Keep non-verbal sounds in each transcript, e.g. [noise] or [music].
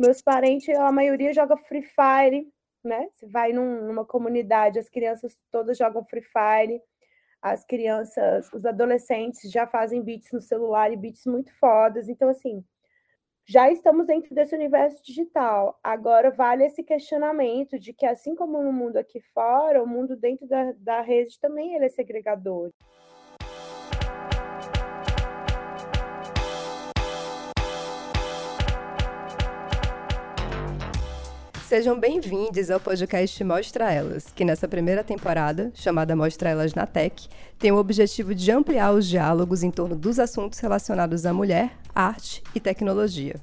Meus parentes, a maioria joga Free Fire, né? Você vai num, numa comunidade, as crianças todas jogam Free Fire, as crianças, os adolescentes já fazem beats no celular e beats muito fodas. Então, assim, já estamos dentro desse universo digital. Agora vale esse questionamento de que, assim como no mundo aqui fora, o mundo dentro da, da rede também ele é segregador. Sejam bem-vindos ao podcast Mostra Elas, que nessa primeira temporada, chamada Mostra Elas na Tech, tem o objetivo de ampliar os diálogos em torno dos assuntos relacionados à mulher, arte e tecnologia.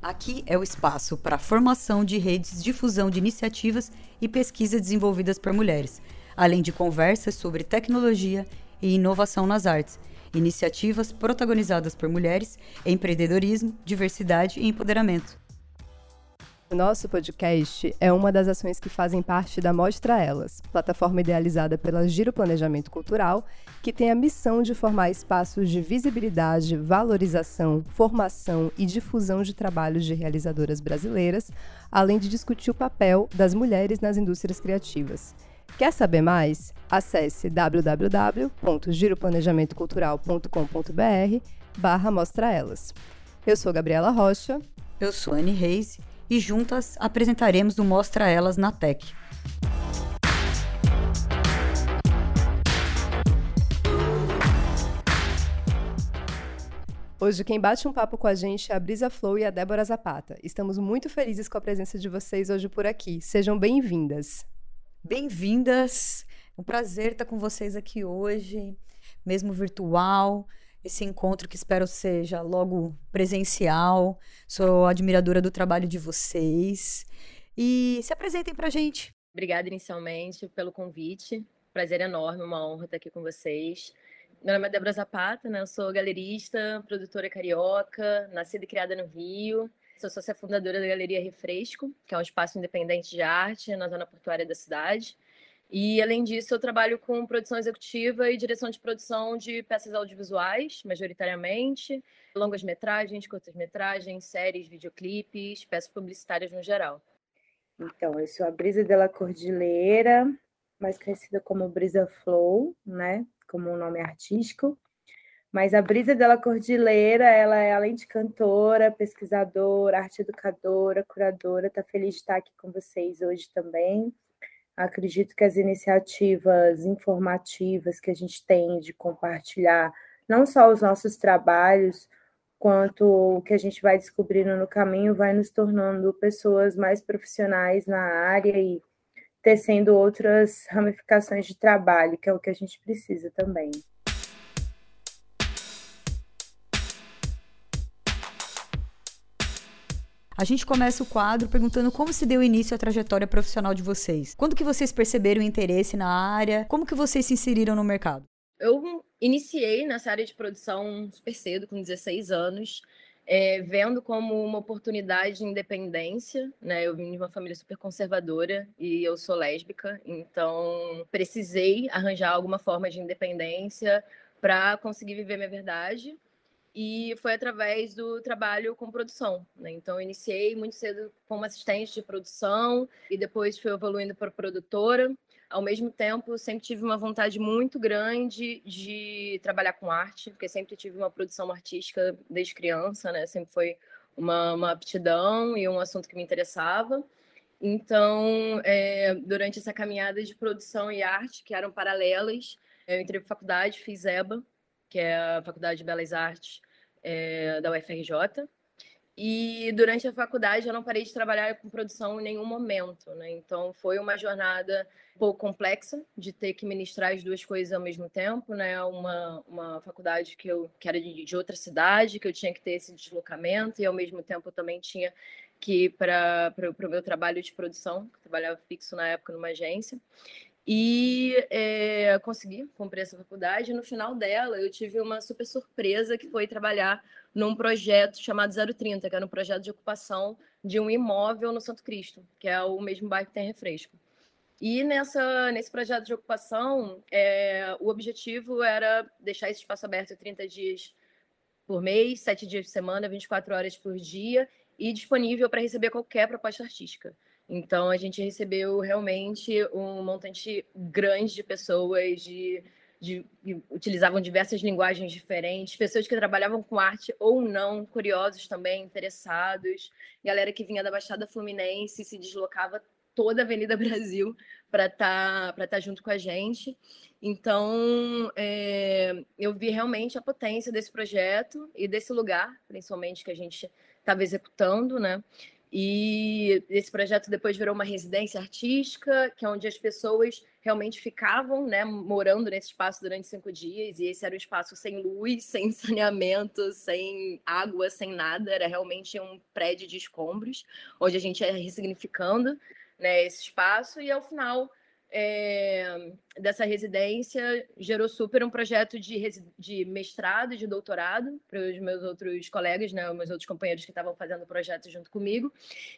Aqui é o espaço para a formação de redes, difusão de iniciativas e pesquisa desenvolvidas por mulheres, além de conversas sobre tecnologia e inovação nas artes, iniciativas protagonizadas por mulheres, empreendedorismo, diversidade e empoderamento. O nosso podcast é uma das ações que fazem parte da Mostra Elas, plataforma idealizada pela Giro Planejamento Cultural, que tem a missão de formar espaços de visibilidade, valorização, formação e difusão de trabalhos de realizadoras brasileiras, além de discutir o papel das mulheres nas indústrias criativas. Quer saber mais? Acesse www.giroplanejamentocultural.com.br barra Mostra Elas. Eu sou Gabriela Rocha. Eu sou Anne Reis e juntas apresentaremos o Mostra Elas na Tech. Hoje quem bate um papo com a gente é a Brisa Flow e a Débora Zapata. Estamos muito felizes com a presença de vocês hoje por aqui. Sejam bem-vindas. Bem-vindas. É um prazer estar com vocês aqui hoje, mesmo virtual esse encontro que espero seja logo presencial. Sou admiradora do trabalho de vocês. E se apresentem para a gente. Obrigada inicialmente pelo convite. Prazer enorme, uma honra estar aqui com vocês. Meu nome é Débora Zapata, né? eu sou galerista, produtora carioca, nascida e criada no Rio. Sou sócia fundadora da Galeria Refresco, que é um espaço independente de arte na zona portuária da cidade. E, além disso, eu trabalho com produção executiva e direção de produção de peças audiovisuais, majoritariamente, longas-metragens, curtas-metragens, séries, videoclipes, peças publicitárias no geral. Então, eu sou a Brisa de la Cordilheira, mais conhecida como Brisa Flow, né? Como um nome artístico. Mas a Brisa de la Cordilheira, ela é além de cantora, pesquisadora, arte educadora, curadora, tá feliz de estar aqui com vocês hoje também. Acredito que as iniciativas informativas que a gente tem de compartilhar não só os nossos trabalhos, quanto o que a gente vai descobrindo no caminho, vai nos tornando pessoas mais profissionais na área e tecendo outras ramificações de trabalho, que é o que a gente precisa também. A gente começa o quadro perguntando como se deu início à trajetória profissional de vocês. Quando que vocês perceberam interesse na área? Como que vocês se inseriram no mercado? Eu iniciei nessa área de produção super cedo, com 16 anos. É, vendo como uma oportunidade de independência, né? Eu vim de uma família super conservadora e eu sou lésbica, então precisei arranjar alguma forma de independência para conseguir viver minha verdade e foi através do trabalho com produção. Né? Então, iniciei muito cedo como assistente de produção e depois fui evoluindo para produtora. Ao mesmo tempo, sempre tive uma vontade muito grande de trabalhar com arte, porque sempre tive uma produção artística desde criança, né? Sempre foi uma, uma aptidão e um assunto que me interessava. Então, é, durante essa caminhada de produção e arte, que eram paralelas, eu entrei para faculdade, fiz EBA, que é a Faculdade de Belas Artes é, da UFRJ. E durante a faculdade eu não parei de trabalhar com produção em nenhum momento, né? Então foi uma jornada um pouco complexa de ter que ministrar as duas coisas ao mesmo tempo, né? Uma, uma faculdade que eu que era de, de outra cidade, que eu tinha que ter esse deslocamento e ao mesmo tempo eu também tinha que ir para o meu trabalho de produção, que trabalhava fixo na época numa agência. E é, consegui cumprir essa faculdade. No final dela, eu tive uma super surpresa que foi trabalhar num projeto chamado 030, que era um projeto de ocupação de um imóvel no Santo Cristo, que é o mesmo bairro que tem refresco. E nessa, nesse projeto de ocupação, é, o objetivo era deixar esse espaço aberto 30 dias por mês, 7 dias por semana, 24 horas por dia, e disponível para receber qualquer proposta artística. Então, a gente recebeu realmente um montante grande de pessoas, de, de, utilizavam diversas linguagens diferentes, pessoas que trabalhavam com arte ou não, curiosos também, interessados, galera que vinha da Baixada Fluminense se deslocava toda a Avenida [laughs] Brasil para estar tá, tá junto com a gente. Então, é, eu vi realmente a potência desse projeto e desse lugar, principalmente que a gente estava executando, né? E esse projeto depois virou uma residência artística, que é onde as pessoas realmente ficavam, né, morando nesse espaço durante cinco dias. E esse era um espaço sem luz, [laughs] sem saneamento, sem água, sem nada. Era realmente um prédio de escombros, onde a gente ia ressignificando né, esse espaço. E ao final é, dessa residência gerou super um projeto de, de mestrado e de doutorado para os meus outros colegas, né, meus outros companheiros que estavam fazendo o projeto junto comigo.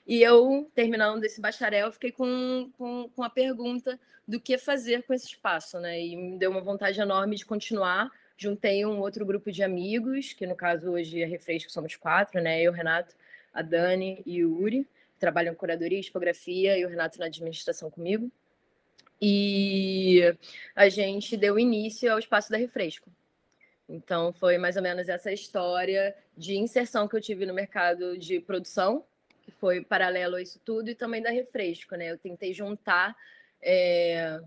E eu, terminando esse bacharel, fiquei com, com, com a pergunta do que fazer com esse espaço, né? E me deu uma vontade enorme de continuar. Juntei um outro grupo de amigos, que no caso hoje é Refresco, somos quatro, né? Eu, Renato, a Dani e o Uri, que trabalham curadoria e tipografia, e o Renato na administração comigo e a gente deu início ao Espaço da Refresco. Então, foi mais ou menos essa história de inserção que eu tive no mercado de produção, que foi paralelo a isso tudo, e também da Refresco, né? Eu tentei juntar é,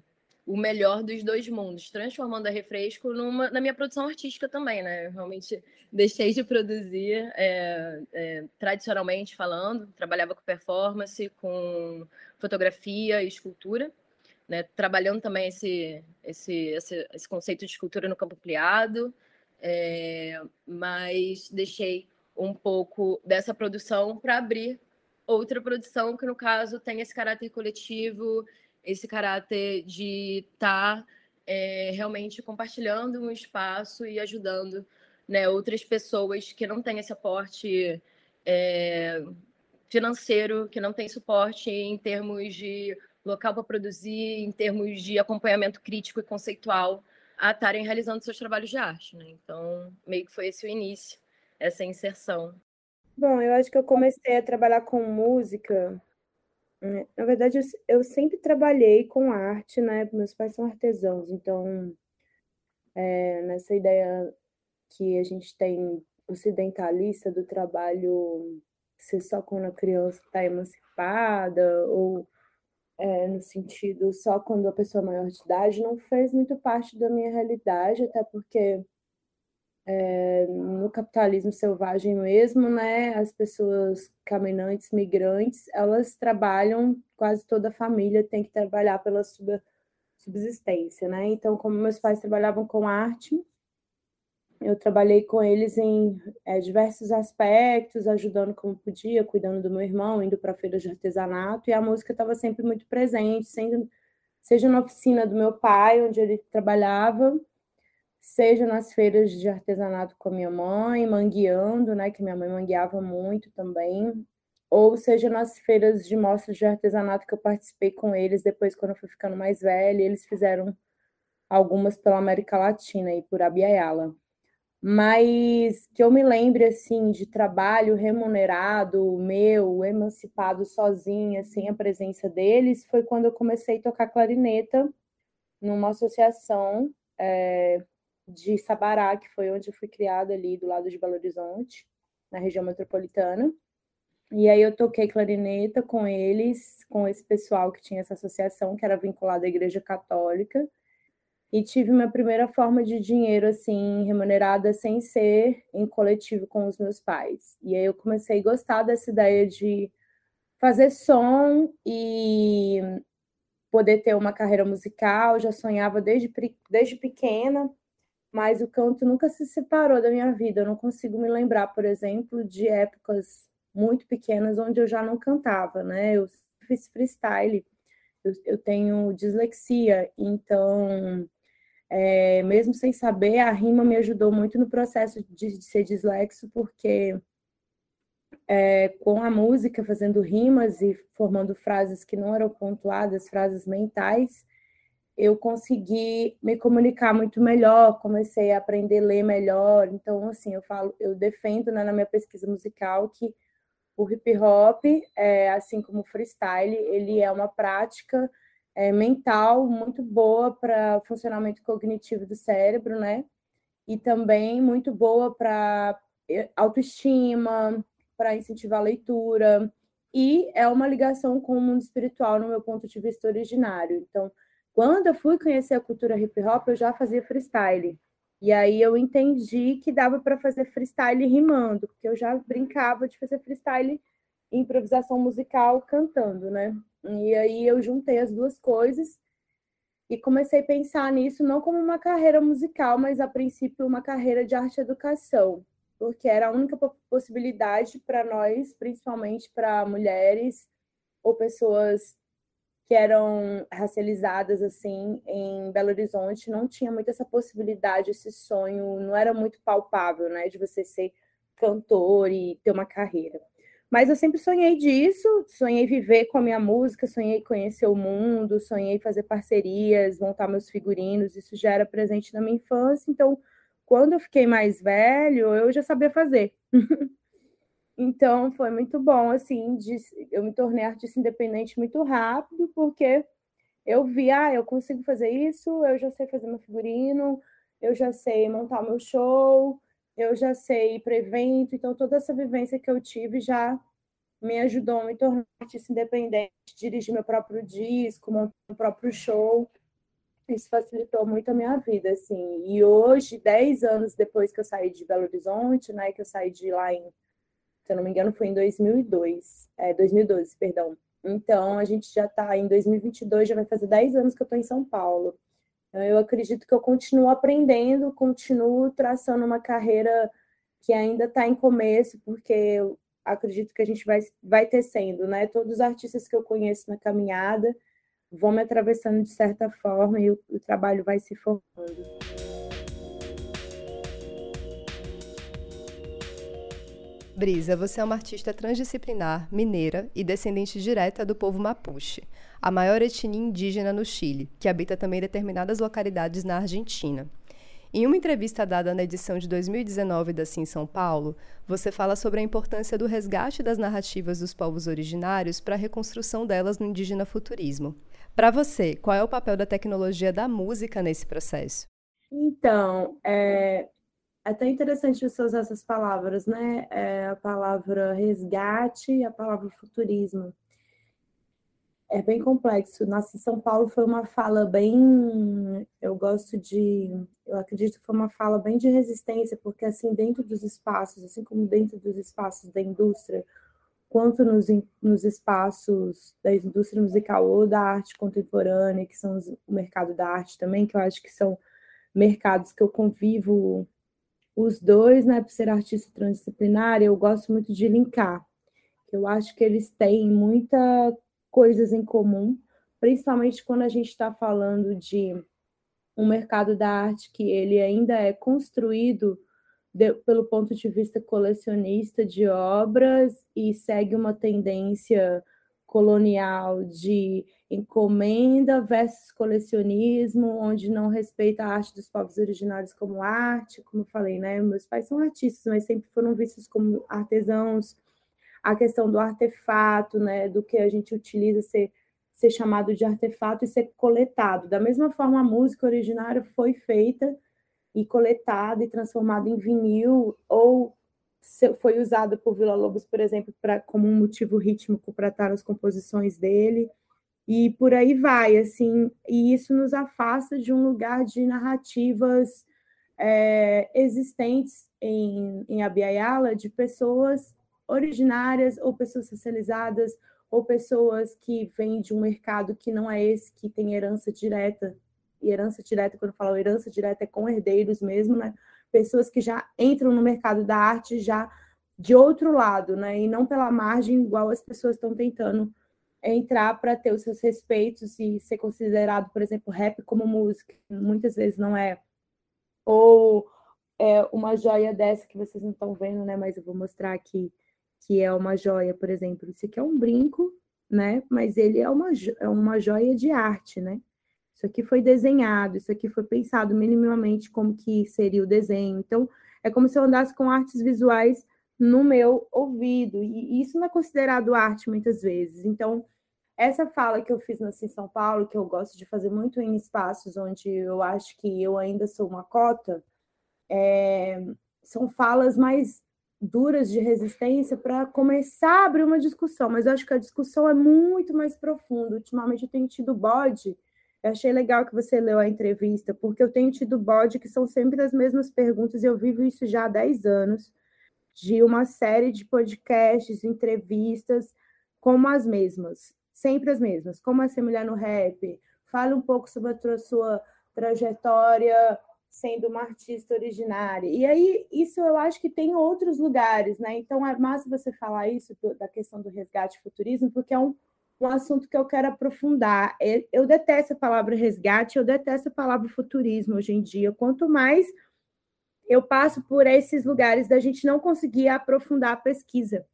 o melhor dos dois mundos, transformando a Refresco numa, na minha produção artística também, né? Eu realmente deixei de produzir é, é, tradicionalmente falando, trabalhava com performance, com fotografia e escultura, né, trabalhando também esse, esse, esse, esse, conceito de escultura no campo ampliado, é, mas deixei um pouco dessa produção para abrir outra produção que, no caso, tem esse caráter coletivo, esse caráter de estar tá, é, realmente compartilhando um espaço e ajudando né, outras pessoas que não têm esse aporte é, financeiro, que não têm suporte em termos de local para produzir, em termos de acompanhamento crítico e conceitual, a estarem realizando seus trabalhos de arte. Né? Então, meio que foi esse o início, essa inserção. Bom, eu acho que eu comecei a trabalhar com música. Né? Na verdade, eu sempre trabalhei com arte, né? Meus pais são artesãos, então, é, nessa ideia que a gente tem ocidentalista do trabalho ser só quando a criança está emancipada, ou é, no sentido só quando a pessoa é maior de idade, não fez muito parte da minha realidade, até porque é, no capitalismo selvagem mesmo, né, as pessoas caminhantes, migrantes, elas trabalham, quase toda a família tem que trabalhar pela subsistência, né? Então, como meus pais trabalhavam com arte, eu trabalhei com eles em é, diversos aspectos, ajudando como podia, cuidando do meu irmão, indo para feiras de artesanato, e a música estava sempre muito presente, sendo, seja na oficina do meu pai, onde ele trabalhava, seja nas feiras de artesanato com a minha mãe, mangueando, né, que minha mãe mangueava muito também, ou seja nas feiras de mostras de artesanato que eu participei com eles depois, quando eu fui ficando mais velha, eles fizeram algumas pela América Latina e por Abiaiala mas que eu me lembre assim de trabalho remunerado meu, emancipado sozinha, sem a presença deles, foi quando eu comecei a tocar clarineta numa associação é, de Sabará, que foi onde eu fui criada ali do lado de Belo Horizonte, na região metropolitana. E aí eu toquei clarineta com eles, com esse pessoal que tinha essa associação, que era vinculada à Igreja Católica e tive minha primeira forma de dinheiro assim remunerada sem ser em coletivo com os meus pais. E aí eu comecei a gostar dessa ideia de fazer som e poder ter uma carreira musical, já sonhava desde, desde pequena, mas o canto nunca se separou da minha vida. Eu não consigo me lembrar, por exemplo, de épocas muito pequenas onde eu já não cantava, né? Eu fiz freestyle, eu, eu tenho dislexia, então é, mesmo sem saber, a rima me ajudou muito no processo de, de ser dislexo, porque é, com a música, fazendo rimas e formando frases que não eram pontuadas, frases mentais, eu consegui me comunicar muito melhor, comecei a aprender a ler melhor. Então, assim, eu falo, eu defendo né, na minha pesquisa musical que O hip hop, é, assim como o freestyle, ele é uma prática é, mental muito boa para funcionamento cognitivo do cérebro, né? E também muito boa para é, autoestima, para incentivar a leitura, e é uma ligação com o mundo espiritual no meu ponto de vista originário. Então, quando eu fui conhecer a cultura hip hop, eu já fazia freestyle. E aí eu entendi que dava para fazer freestyle rimando, porque eu já brincava de fazer freestyle improvisação musical cantando, né? E aí eu juntei as duas coisas e comecei a pensar nisso não como uma carreira musical, mas a princípio uma carreira de arte educação, porque era a única possibilidade para nós, principalmente para mulheres ou pessoas que eram racializadas assim em Belo Horizonte, não tinha muito essa possibilidade, esse sonho, não era muito palpável, né, de você ser cantor e ter uma carreira. Mas eu sempre sonhei disso, sonhei viver com a minha música, sonhei conhecer o mundo, sonhei fazer parcerias, montar meus figurinos, isso já era presente na minha infância, então quando eu fiquei mais velho, eu já sabia fazer. [laughs] então foi muito bom, assim, de, eu me tornei artista independente muito rápido, porque eu vi, ah, eu consigo fazer isso, eu já sei fazer meu figurino, eu já sei montar meu show, eu já sei ir para evento, então toda essa vivência que eu tive já me ajudou a me tornar artista independente, dirigir meu próprio disco, montar meu próprio show isso facilitou muito a minha vida, assim. E hoje, dez anos depois que eu saí de Belo Horizonte, né, que eu saí de lá em, se eu não me engano, foi em 2002, é, 2012, perdão. Então, a gente já está em 2022, já vai fazer dez anos que eu estou em São Paulo. Então, eu acredito que eu continuo aprendendo, continuo traçando uma carreira que ainda está em começo, porque eu acredito que a gente vai, vai tecendo, né? Todos os artistas que eu conheço na caminhada, vão me atravessando de certa forma e o, o trabalho vai se formando. Brisa, você é uma artista transdisciplinar, mineira e descendente direta do povo Mapuche, a maior etnia indígena no Chile, que habita também determinadas localidades na Argentina. Em uma entrevista dada na edição de 2019 da Sim São Paulo, você fala sobre a importância do resgate das narrativas dos povos originários para a reconstrução delas no indígena futurismo. Para você, qual é o papel da tecnologia da música nesse processo? Então, é, até interessante você usar essas palavras, né? É a palavra resgate e a palavra futurismo. É bem complexo. Em São Paulo foi uma fala bem. Eu gosto de. Eu acredito que foi uma fala bem de resistência, porque, assim, dentro dos espaços, assim como dentro dos espaços da indústria, quanto nos, nos espaços da indústria musical ou da arte contemporânea, que são os, o mercado da arte também, que eu acho que são mercados que eu convivo os dois, né, por ser artista transdisciplinar, eu gosto muito de linkar. Eu acho que eles têm muitas coisas em comum, principalmente quando a gente está falando de um mercado da arte que ele ainda é construído de, pelo ponto de vista colecionista de obras e segue uma tendência colonial de encomenda versus colecionismo, onde não respeita a arte dos povos originários como arte, como falei, né? Meus pais são artistas, mas sempre foram vistos como artesãos. A questão do artefato, né? Do que a gente utiliza ser, ser chamado de artefato e ser coletado. Da mesma forma, a música originária foi feita e coletado e transformado em vinil, ou foi usado por Vila Lobos, por exemplo, pra, como um motivo rítmico para estar nas composições dele, e por aí vai, assim, e isso nos afasta de um lugar de narrativas é, existentes em, em Abiyala, de pessoas originárias ou pessoas socializadas ou pessoas que vêm de um mercado que não é esse, que tem herança direta e herança direta, quando eu falo herança direta, é com herdeiros mesmo, né? Pessoas que já entram no mercado da arte já de outro lado, né? E não pela margem, igual as pessoas estão tentando entrar para ter os seus respeitos e ser considerado, por exemplo, rap como música. Muitas vezes não é. Ou é uma joia dessa que vocês não estão vendo, né? Mas eu vou mostrar aqui que é uma joia, por exemplo. Isso aqui é um brinco, né? Mas ele é uma, é uma joia de arte, né? Isso aqui foi desenhado, isso aqui foi pensado minimamente como que seria o desenho. Então, é como se eu andasse com artes visuais no meu ouvido. E isso não é considerado arte muitas vezes. Então, essa fala que eu fiz na em São Paulo, que eu gosto de fazer muito em espaços onde eu acho que eu ainda sou uma cota, é, são falas mais duras de resistência para começar a abrir uma discussão, mas eu acho que a discussão é muito mais profunda. Ultimamente eu tenho tido bode, eu achei legal que você leu a entrevista, porque eu tenho tido bode que são sempre as mesmas perguntas, eu vivo isso já há 10 anos, de uma série de podcasts, entrevistas, como as mesmas sempre as mesmas. Como é ser mulher no rap? Fale um pouco sobre a sua trajetória sendo uma artista originária. E aí, isso eu acho que tem outros lugares, né? Então, é massa você falar isso da questão do resgate futurismo, porque é um, um assunto que eu quero aprofundar. É, eu detesto a palavra resgate, eu detesto a palavra futurismo hoje em dia. Quanto mais eu passo por esses lugares da gente não conseguir aprofundar a pesquisa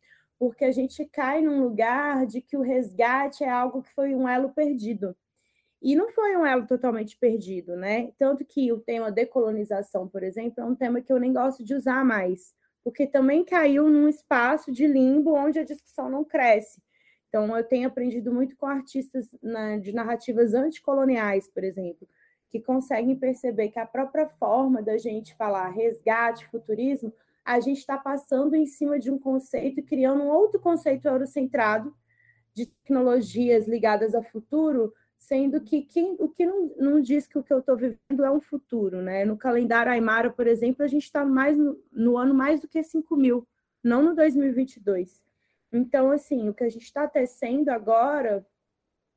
porque a gente cai num lugar de que o resgate é algo que foi um elo perdido. E não foi um elo totalmente perdido, né? Tanto que o tema decolonização, por exemplo, é um tema que eu nem gosto de usar mais, porque também caiu num espaço de limbo onde a discussão não cresce. Então, eu tenho aprendido muito com artistas na, de narrativas anticoloniais, por exemplo, que conseguem perceber que a própria forma da gente falar resgate, futurismo, a gente está passando em cima de um conceito e criando um outro conceito eurocentrado de tecnologias ligadas ao futuro, sendo que quem, o que não, não diz que o que eu estou vivendo é um futuro, né? No calendário Aymara, por exemplo, a gente está mais no, no, ano mais do que 5 mil, não no 2022. Então, assim, o que a gente está tecendo agora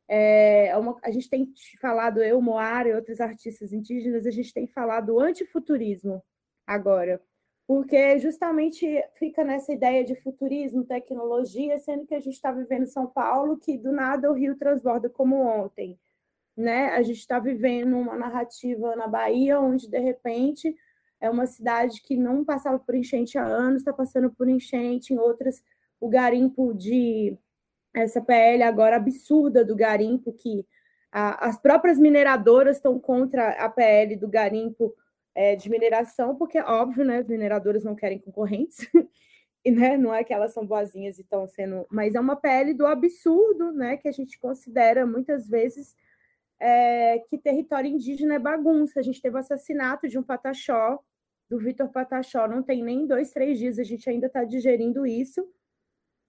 é, é uma, a gente tem falado, eu, Moara e outros artistas indígenas, a gente tem falado antifuturismo agora porque justamente fica nessa ideia de futurismo, tecnologia, sendo que a gente está vivendo São Paulo, que do nada o Rio transborda como ontem. Né? A gente está vivendo uma narrativa na Bahia, onde de repente é uma cidade que não passava por enchente há anos, está passando por enchente, em outras, o garimpo de essa PL agora absurda do garimpo, que a, as próprias mineradoras estão contra a PL do garimpo é, de mineração, porque, óbvio, né, mineradoras não querem concorrentes, [laughs] e né, não é que elas são boazinhas e estão sendo. Mas é uma pele do absurdo, né, que a gente considera muitas vezes é, que território indígena é bagunça. A gente teve o assassinato de um pataxó, do Vitor Pataxó, não tem nem dois, três dias, a gente ainda está digerindo isso.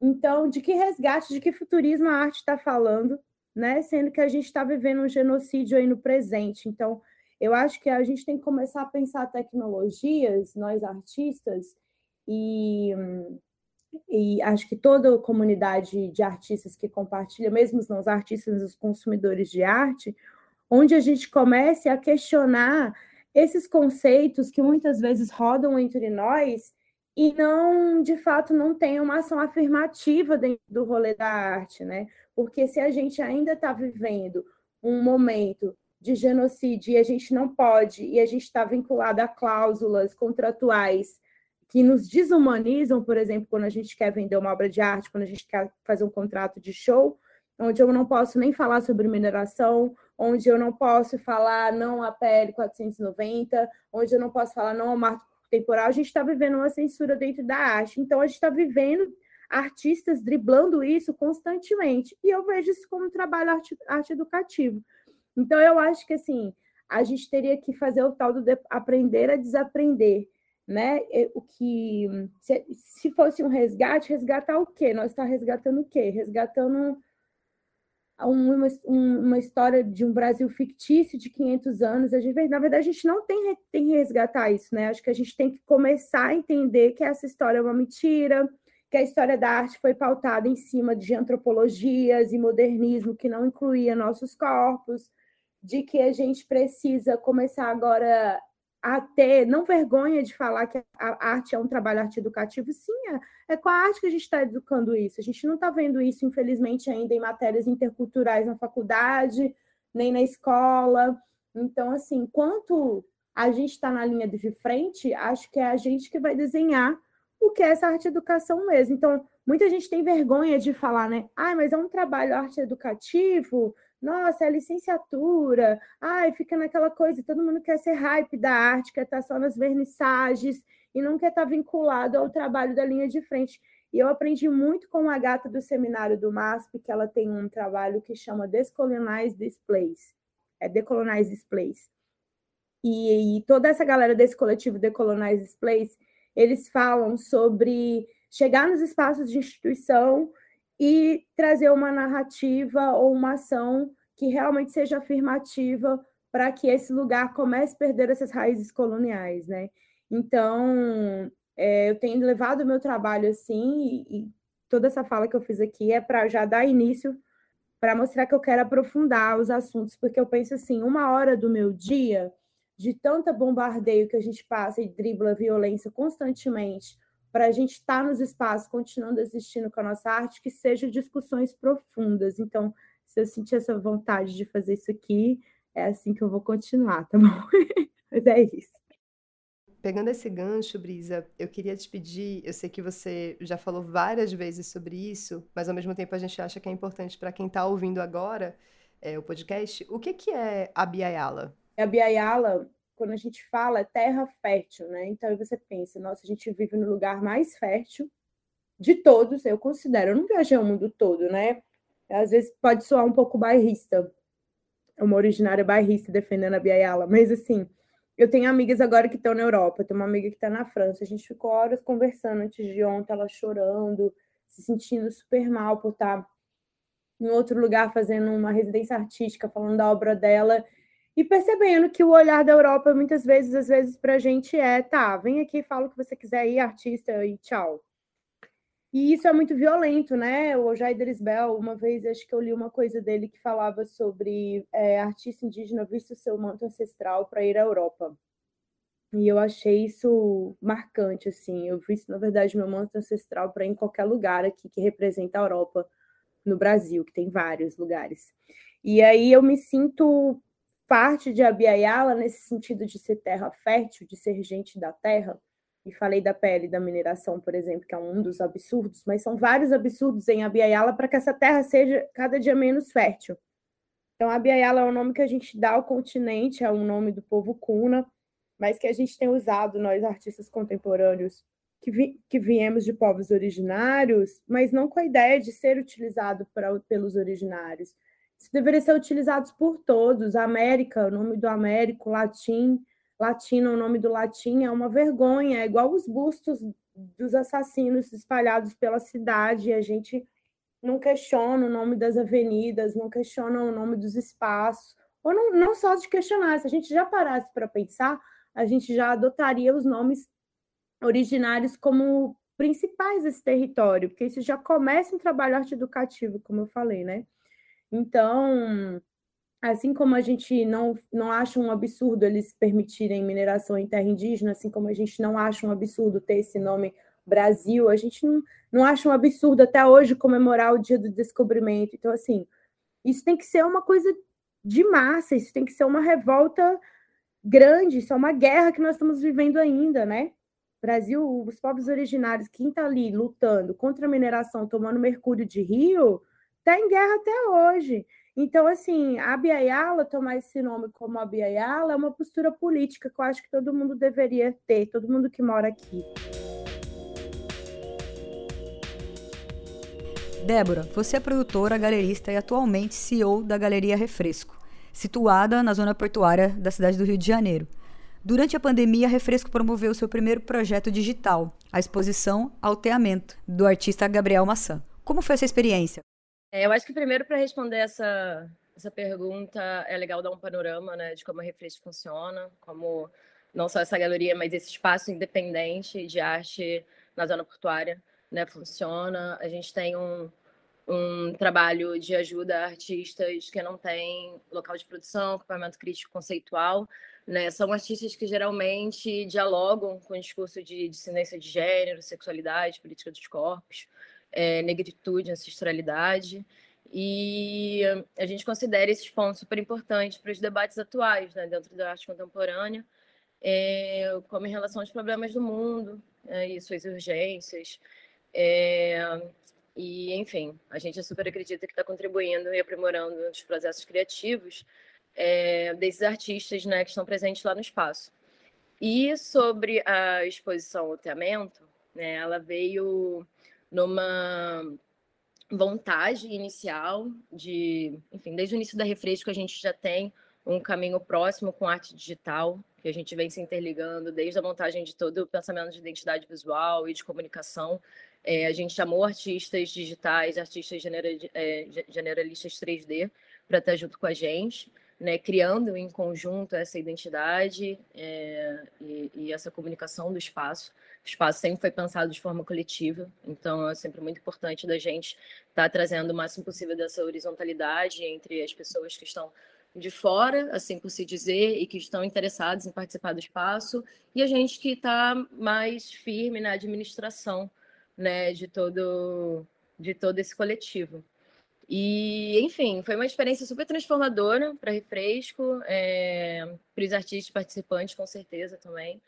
Então, de que resgate, de que futurismo a arte está falando, né? Sendo que a gente está vivendo um genocídio aí no presente. Então, eu acho que a gente tem que começar a pensar tecnologias, nós artistas, e, e acho que toda a comunidade de artistas que compartilha, mesmo os não artistas, os consumidores de arte, onde a gente comece a questionar esses conceitos que muitas vezes rodam entre nós e não, de fato, não tem uma ação afirmativa dentro do rolê da arte, né? Porque se a gente ainda está vivendo um momento de genocídio e a gente não pode, e a gente está vinculado a cláusulas contratuais que nos desumanizam, por exemplo, quando a gente quer vender uma obra de arte, quando a gente quer fazer um contrato de show, onde eu não posso nem falar sobre mineração, onde eu não posso falar não a PL 490, onde eu não posso falar não ao marco temporal, a gente está vivendo uma censura dentro da arte. Então, a gente está vivendo artistas driblando isso constantemente. E eu vejo isso como um trabalho arte, arte educativo. Então, eu acho que assim, a gente teria que fazer o tal do de aprender a desaprender, né? O que se, se fosse um resgate, resgatar o quê? Nós está resgatando o quê? Resgatando uma, uma história de um Brasil fictício de 500 anos. A gente, na verdade, a gente não tem, tem que resgatar isso, né? Acho que a gente tem que começar a entender que essa história é uma mentira, que a história da arte foi pautada em cima de antropologias e modernismo que não incluía nossos corpos, de que a gente precisa começar agora a ter, não vergonha de falar que a arte é um trabalho arte educativo, sim, é, é com a arte que a gente está educando isso. A gente não está vendo isso, infelizmente, ainda em matérias interculturais na faculdade, nem na escola. Então, assim, enquanto a gente está na linha de frente, acho que é a gente que vai desenhar o que é essa arte educação mesmo. Então, muita gente tem vergonha de falar, né? Ah, mas é um trabalho arte educativo, nossa, é licenciatura, ai, fica naquela coisa, todo mundo quer ser hype da arte, quer estar só nas vernissagens e nunca está vinculado ao trabalho da linha de frente. E eu aprendi muito com a gata do seminário do MASP, que ela tem um trabalho que chama Descolonize Displays. É Decolonize Displays. E, e toda essa galera desse coletivo Decolonize Displays, eles falam sobre chegar nos espaços de instituição e trazer uma narrativa ou uma ação que realmente seja afirmativa para que esse lugar comece a perder essas raízes coloniais, né? Então, é, eu tenho levado o meu trabalho assim, e, e toda essa fala que eu fiz aqui é para já dar início, para mostrar que eu quero aprofundar os assuntos, porque eu penso assim, uma hora do meu dia, de tanta bombardeio que a gente passa e dribla violência constantemente, para a gente estar tá nos espaços, continuando existindo com a nossa arte, que sejam discussões profundas. Então, se eu sentir essa vontade de fazer isso aqui, é assim que eu vou continuar, tá bom? [laughs] Mas é isso. Pegando esse gancho, Brisa, eu queria te pedir, eu sei que você já falou várias vezes sobre isso, mas ao mesmo tempo a gente acha que é importante para quem está ouvindo agora é, o podcast, o que, que é a Biayala? A Biayala, quando a gente fala, é terra fértil, né? Então você pensa, nossa, a gente vive no lugar mais fértil de todos, eu considero. Eu não viajei o mundo todo, né? Às vezes pode soar um pouco bairrista, uma originária bairrista defendendo a Biayala, mas assim, eu tenho amigas agora que estão na Europa, tem uma amiga que está na França, a gente ficou horas conversando antes de ontem, ela chorando, se sentindo super mal por estar tá em outro lugar fazendo uma residência artística, falando da obra dela, e percebendo que o olhar da Europa, muitas vezes, às vezes, para a gente é, tá, vem aqui, fala o que você quiser aí, artista, e tchau. E isso é muito violento, né? O Jair Bell, uma vez, acho que eu li uma coisa dele que falava sobre é, artista indígena visto seu manto ancestral para ir à Europa. E eu achei isso marcante, assim. Eu visto, na verdade, meu manto ancestral para ir em qualquer lugar aqui que representa a Europa no Brasil, que tem vários lugares. E aí eu me sinto parte de Abiaiala nesse sentido de ser terra fértil, de ser gente da terra. E falei da pele da mineração, por exemplo, que é um dos absurdos, mas são vários absurdos em Abiaiala para que essa terra seja cada dia menos fértil. Então, Abiaiala é o nome que a gente dá ao continente, é o nome do povo cuna, mas que a gente tem usado, nós artistas contemporâneos, que, vi, que viemos de povos originários, mas não com a ideia de ser utilizado pra, pelos originários, isso deveria ser utilizado por todos. América, o nome do Américo, latim, latino, o nome do latim é uma vergonha, é igual os bustos dos assassinos espalhados pela cidade. A gente não questiona o nome das avenidas, não questiona o nome dos espaços, ou não, não só de questionar, se a gente já parasse para pensar, a gente já adotaria os nomes originários como principais desse território, porque isso já começa um trabalho arte educativo, como eu falei, né? Então, assim como a gente não, não acha um absurdo eles permitirem mineração em terra indígena, assim como a gente não acha um absurdo ter esse nome Brasil, a gente não, não acha um absurdo até hoje comemorar o dia do descobrimento. Então, assim, isso tem que ser uma coisa de massa, isso tem que ser uma revolta grande, isso é uma guerra que nós estamos vivendo ainda, né? Brasil, os povos originários, quem está ali lutando contra a mineração, tomando mercúrio de rio, está em guerra até hoje. Então, assim, a Biayala, tomar esse nome como a Biayala, é uma postura política que eu acho que todo mundo deveria ter, todo mundo que mora aqui. Débora, você é produtora, galerista e atualmente CEO da Galeria Refresco, situada na zona portuária da cidade do Rio de Janeiro. Durante a pandemia, a Refresco promoveu seu primeiro projeto digital, a exposição Alteamento, do artista Gabriel Maçã. Como foi essa experiência? É, eu acho que primeiro para responder essa, essa pergunta é legal dar um panorama né, de como a Refresco funciona, como não só essa galeria, mas esse espaço independente de arte na zona portuária né, funciona. A gente tem um, um trabalho de ajuda a artistas que não têm local de produção, equipamento crítico conceitual. Né? São artistas que geralmente dialogam com o discurso de dissidência de gênero, sexualidade, política dos corpos é, negritude, ancestralidade. E a gente considera esses pontos super importantes para os debates atuais, né, dentro da arte contemporânea, é, como em relação aos problemas do mundo é, e suas urgências. É, e, enfim, a gente super acredita que está contribuindo e aprimorando os processos criativos é, desses artistas né, que estão presentes lá no espaço. e sobre a exposição Loteamento, né, ela veio numa vontade inicial de, enfim, desde o início da Refresco a gente já tem um caminho próximo com arte digital, que a gente vem se interligando desde a montagem de todo o pensamento de identidade visual e de comunicação. É, a gente chamou artistas digitais, artistas genera, é, generalistas 3D para estar junto com a gente né, criando em conjunto essa identidade é, e, e, essa comunicação do espaço. O espaço sempre foi pensado de forma coletiva, então é sempre muito importante da gente estar tá trazendo o máximo possível dessa horizontalidade entre as pessoas que estão de fora, assim por se dizer, e que estão interessados em participar do espaço, e a gente que está mais firme na administração né, de todo de todo esse coletivo. E, enfim, foi uma experiência super transformadora para Refresco, é, para os artistas participantes, com certeza também.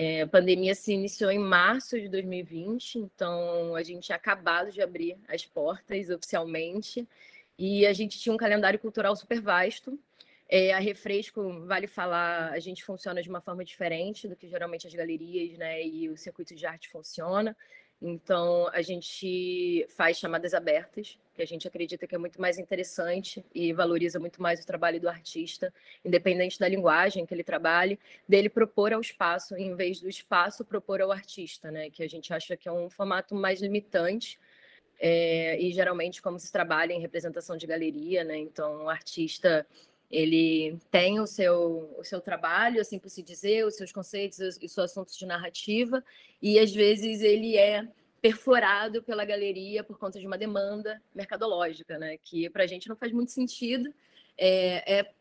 É, a pandemia se iniciou em março de 2020, então a gente tinha acabado de abrir as portas oficialmente e a gente tinha um calendário cultural super vasto. É, a Refresco, vale falar, a gente funciona de uma forma diferente do que geralmente as galerias né, e o circuito de arte funciona. Então, a gente faz chamadas abertas, que a gente acredita que é muito mais interessante e valoriza muito mais o trabalho do artista, independente da linguagem que ele trabalhe, dele propor ao espaço, em vez do espaço propor ao artista, né? Que a gente acha que é um formato mais limitante. É, e geralmente, como se trabalha em representação de galeria, né? Então, o artista ele tem o seu, o seu trabalho, assim por se dizer, os seus conceitos e os seus assuntos de narrativa, e às vezes ele é perforado pela galeria por conta de uma demanda mercadológica, né? que para a gente não faz muito sentido. É, é,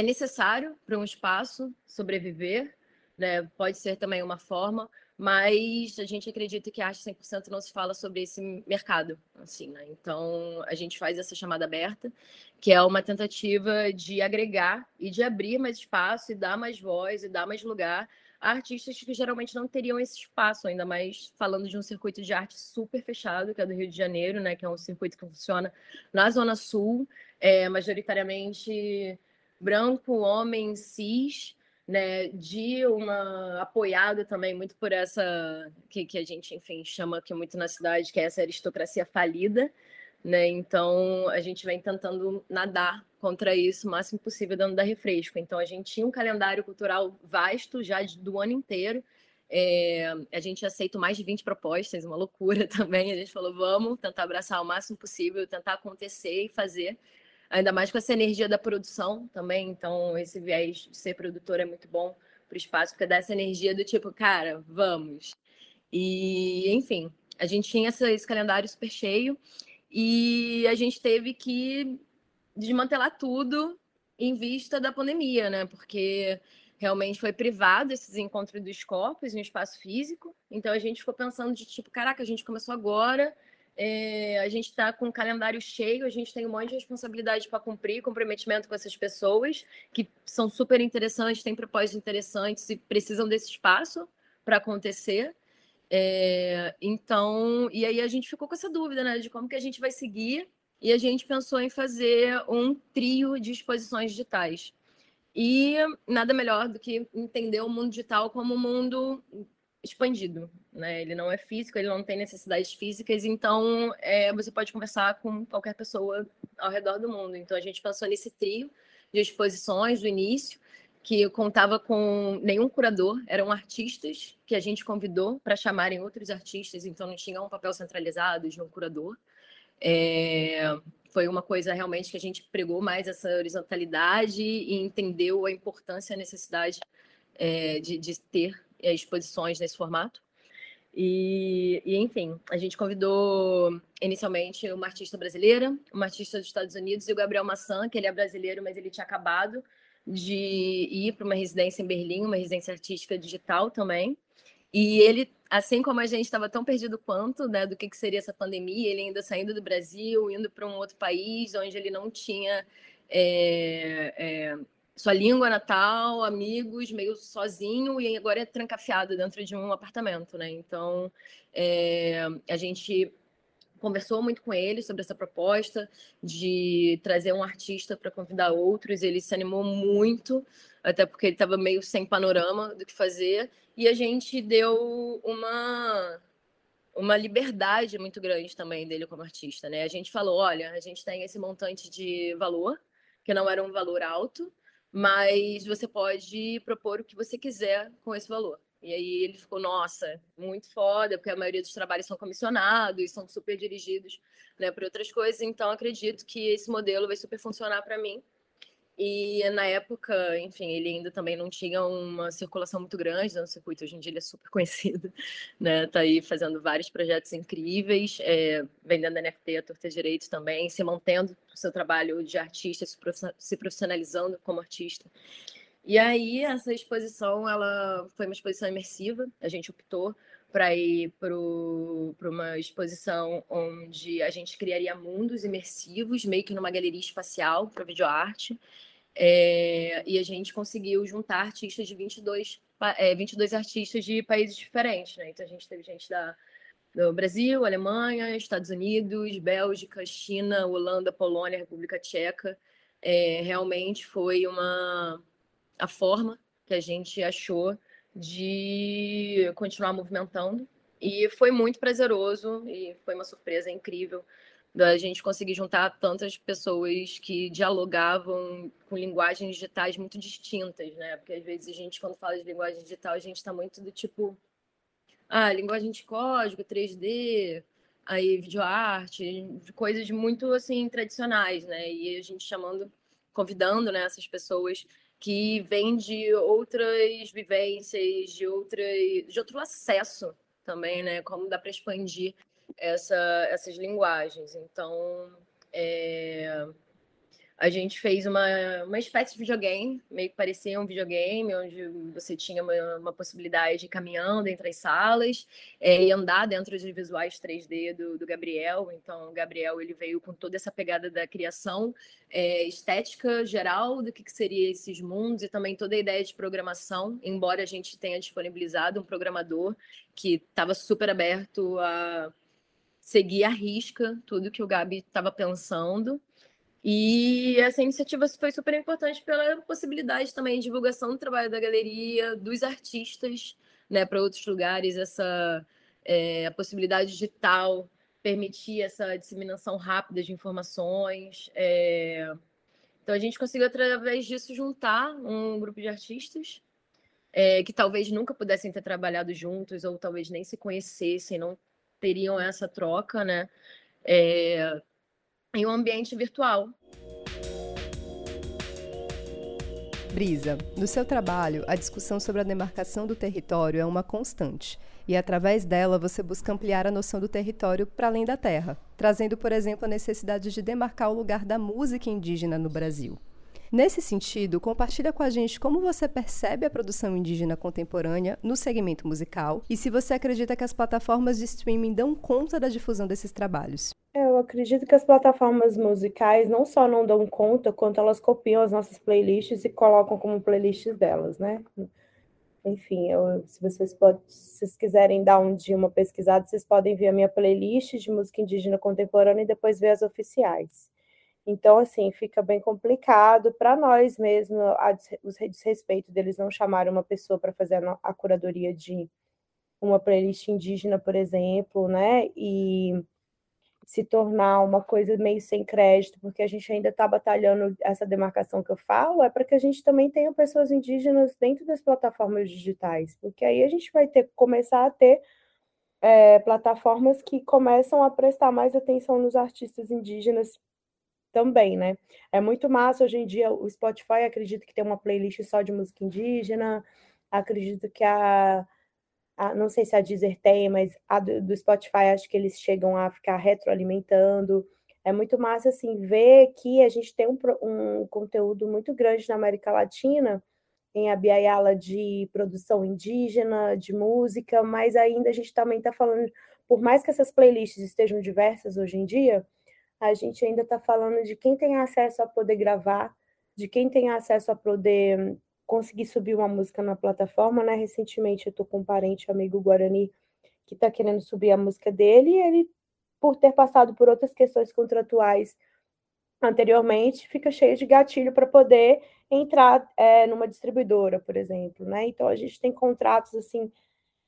é necessário para um espaço sobreviver, né? pode ser também uma forma, mas a gente acredita que a arte 100% não se fala sobre esse mercado, assim, né? Então, a gente faz essa chamada aberta, que é uma tentativa de agregar e de abrir mais espaço e dar mais voz e dar mais lugar a artistas que geralmente não teriam esse espaço, ainda mais falando de um circuito de arte super fechado, que é do Rio de Janeiro, né? Que é um circuito que funciona na Zona Sul, é, majoritariamente branco, homem, cis, né, de uma apoiada também muito por essa que, que a gente, enfim, chama aqui muito na cidade, que é essa aristocracia falida, né? Então a gente vem tentando nadar contra isso o máximo possível dando da refresco. Então a gente tinha um calendário cultural vasto já do ano inteiro. É, a gente aceita mais de 20 propostas, uma loucura [laughs] também. A gente falou, vamos tentar abraçar o máximo possível, tentar acontecer e fazer ainda mais com essa energia da produção também. Então, esse viés de ser produtor é muito bom para o espaço, porque dá essa energia do tipo, cara, vamos. E, enfim, a gente tinha esse calendário super cheio e a gente teve que desmantelar tudo em vista da pandemia, né? Porque realmente foi privado esses encontros dos corpos em espaço físico. Então a gente ficou pensando de tipo, caraca, a gente começou agora é, a gente está com o calendário cheio, a gente tem um monte de responsabilidade para cumprir, comprometimento com essas pessoas que são super interessantes, têm propósitos interessantes e precisam desse espaço para acontecer. É, então, e aí a gente ficou com essa dúvida, né, de como que a gente vai seguir, e a gente pensou em fazer um trio de exposições digitais. E nada melhor do que entender o mundo digital como um mundo expandido, né? Ele não é físico, ele não tem necessidades físicas, então é, você pode conversar com qualquer pessoa ao redor do mundo. Então a gente pensou nesse trio de exposições do início, que contava com nenhum curador, eram artistas que a gente convidou para chamarem outros artistas, então não tinha um papel centralizado de um curador. É, foi uma coisa realmente que a gente pregou mais essa horizontalidade e entendeu a importância e a necessidade é, de, de ter exposições nesse formato. E, e, enfim, a gente convidou inicialmente uma artista brasileira, uma artista dos Estados Unidos e o Gabriel Massan, que ele é brasileiro, mas ele tinha acabado de ir para uma residência em Berlim, uma residência artística digital também. E ele, assim como a gente estava tão perdido quanto, né, do que, que seria essa pandemia, ele ainda saindo do Brasil, indo para um outro país onde ele não tinha é, é, sua língua natal, amigos, meio sozinho e agora é trancafiado dentro de um apartamento, né? Então, é, a gente conversou muito com ele sobre essa proposta de trazer um artista para convidar outros. Ele se animou muito, até porque ele estava meio sem panorama do que fazer. E a gente deu uma uma liberdade muito grande também dele como artista, né? A gente falou, olha, a gente tem esse montante de valor, que não era um valor alto, mas você pode propor o que você quiser com esse valor. E aí ele ficou, nossa, muito foda, porque a maioria dos trabalhos são comissionados, são super dirigidos né, para outras coisas, então acredito que esse modelo vai super funcionar para mim. E na época, enfim, ele ainda também não tinha uma circulação muito grande no circuito. Hoje em dia ele é super [laughs] conhecido, né? Tá aí fazendo vários projetos incríveis, é, vendendo NFT a torta direito também, se mantendo o seu trabalho de artista, se profissionalizando como artista. E aí essa exposição, ela foi uma exposição imersiva. A gente optou para ir para uma exposição onde a gente criaria mundos imersivos, meio que numa galeria espacial para videoarte. É, e a gente conseguiu juntar artistas de 22, é, 22 artistas de países diferentes. Né? Então a gente teve gente da, do Brasil, Alemanha, Estados Unidos, Bélgica, China, Holanda, Polônia, República Tcheca. É, realmente foi uma a forma que a gente achou de continuar movimentando. E foi muito prazeroso e foi uma surpresa incrível da gente conseguir juntar tantas pessoas que dialogavam com linguagens digitais muito distintas, né? Porque às vezes a gente, quando fala de linguagem digital, a gente está muito do tipo, ah, linguagem de código, 3D, aí videoarte, coisas muito assim tradicionais, né? E a gente chamando, convidando né, essas pessoas que vem de outras vivências, de, outra, de outro acesso também, né? Como dá para expandir essa, essas linguagens. Então, é, a gente fez uma, uma espécie de videogame, meio que parecia um videogame, onde você tinha uma, uma possibilidade de ir caminhando entre as salas é, e andar dentro de visuais 3D do, do, Gabriel. Então, o Gabriel ele veio com toda essa pegada da criação é, estética geral do que, que seria esses mundos e também toda a ideia de programação, embora a gente tenha disponibilizado um programador que estava super aberto a seguir à risca tudo que o Gabi estava pensando. E essa iniciativa foi super importante pela possibilidade também de divulgação do trabalho da galeria, dos artistas, né, para outros lugares, essa é, a possibilidade digital permitir essa disseminação rápida de informações. É... Então a gente conseguiu através disso juntar um grupo de artistas é, que talvez nunca pudessem ter trabalhado juntos ou talvez nem se conhecessem, não teriam essa troca, né? É, em um ambiente virtual. Brisa, no seu trabalho, a discussão sobre a demarcação do território é uma constante, e através dela você busca ampliar a noção do território para além da terra, trazendo, por exemplo, a necessidade de demarcar o lugar da música indígena no Brasil. Nesse sentido, compartilha com a gente como você percebe a produção indígena contemporânea no segmento musical e se você acredita que as plataformas de streaming dão conta da difusão desses trabalhos. Eu acredito que as plataformas musicais não só não dão conta, quanto elas copiam as nossas playlists e colocam como playlists delas, né? Enfim, eu, se vocês, pode, se vocês quiserem dar um dia uma pesquisada, vocês podem ver a minha playlist de música indígena contemporânea e depois ver as oficiais. Então, assim, fica bem complicado para nós mesmo, a, o desrespeito deles não chamarem uma pessoa para fazer a, a, curadoria de uma playlist indígena, por exemplo, né? E se tornar uma coisa meio sem crédito, porque a gente ainda está batalhando essa demarcação que eu falo, é para que a gente também tenha pessoas indígenas dentro das plataformas digitais, porque aí a gente vai ter começar a ter é, plataformas que começam a prestar mais atenção nos artistas indígenas também, né? É muito massa hoje em dia o Spotify, acredito que tem uma playlist só de música indígena, acredito que a, a não sei se a Deezer tem, mas a do, do, Spotify acho que eles chegam a ficar retroalimentando. É muito massa assim ver que a gente tem um, um conteúdo muito grande na América Latina em Abiaiala de produção indígena, de música, mas ainda a gente também está falando, por mais que essas playlists estejam diversas hoje em dia, a gente ainda está falando de quem tem acesso a poder gravar, de quem tem acesso a poder conseguir subir uma música na plataforma, né? Recentemente eu estou com um parente, amigo Guarani, que está querendo subir a música dele e ele por ter passado por outras questões contratuais anteriormente, fica cheio de gatilho para poder entrar é, numa distribuidora, por exemplo, né? Então a gente tem contratos assim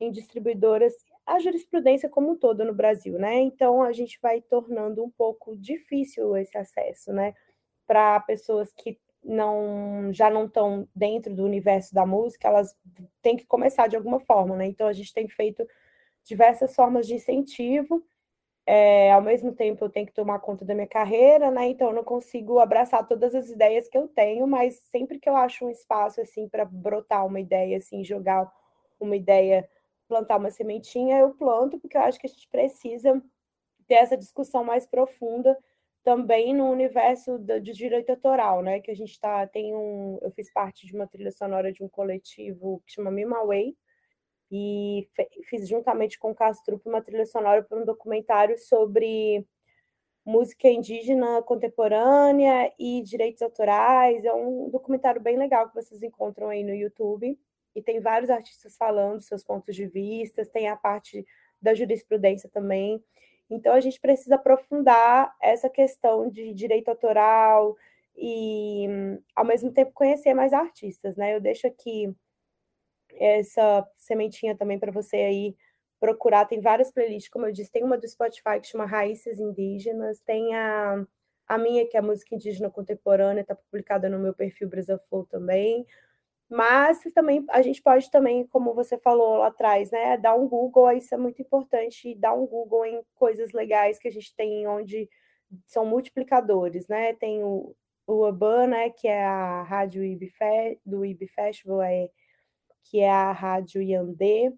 em distribuidoras, a jurisprudência como um todo no Brasil, né? Então a gente vai tornando um pouco difícil esse acesso, né? Para pessoas que não já não estão dentro do universo da música, elas têm que começar de alguma forma, né? Então a gente tem feito diversas formas de incentivo é, ao mesmo tempo eu tenho que tomar conta da minha carreira, né? Então eu não consigo abraçar todas as ideias que eu tenho, mas sempre que eu acho um espaço assim para brotar uma ideia, assim, jogar uma ideia, plantar uma sementinha, eu planto, porque eu acho que a gente precisa ter essa discussão mais profunda também no universo do, direito autoral, né? Que a gente tá, tem um, eu fiz parte de uma trilha sonora de um coletivo que chama Mima Way, e fiz juntamente com o Castro uma trilha sonora para um documentário sobre música indígena contemporânea e direitos autorais. É um documentário bem legal que vocês encontram aí no YouTube. E tem vários artistas falando seus pontos de vista, tem a parte da jurisprudência também. Então a gente precisa aprofundar essa questão de direito autoral e, ao mesmo tempo, conhecer mais artistas, né? Eu deixo aqui essa sementinha também para você aí procurar. Tem várias playlists, como eu disse, tem uma do Spotify que chama Raízes Indígenas, tem a, a minha, que é a música indígena contemporânea, está publicada no meu perfil Brasil Flow também. Mas também a gente pode também, como você falou lá atrás, né, dar um Google, isso é muito importante, dar um Google em coisas legais que a gente tem onde são multiplicadores, né? Tem o, o Urban, né, que é a rádio IB do IB Festival, é que é a Rádio Yandê.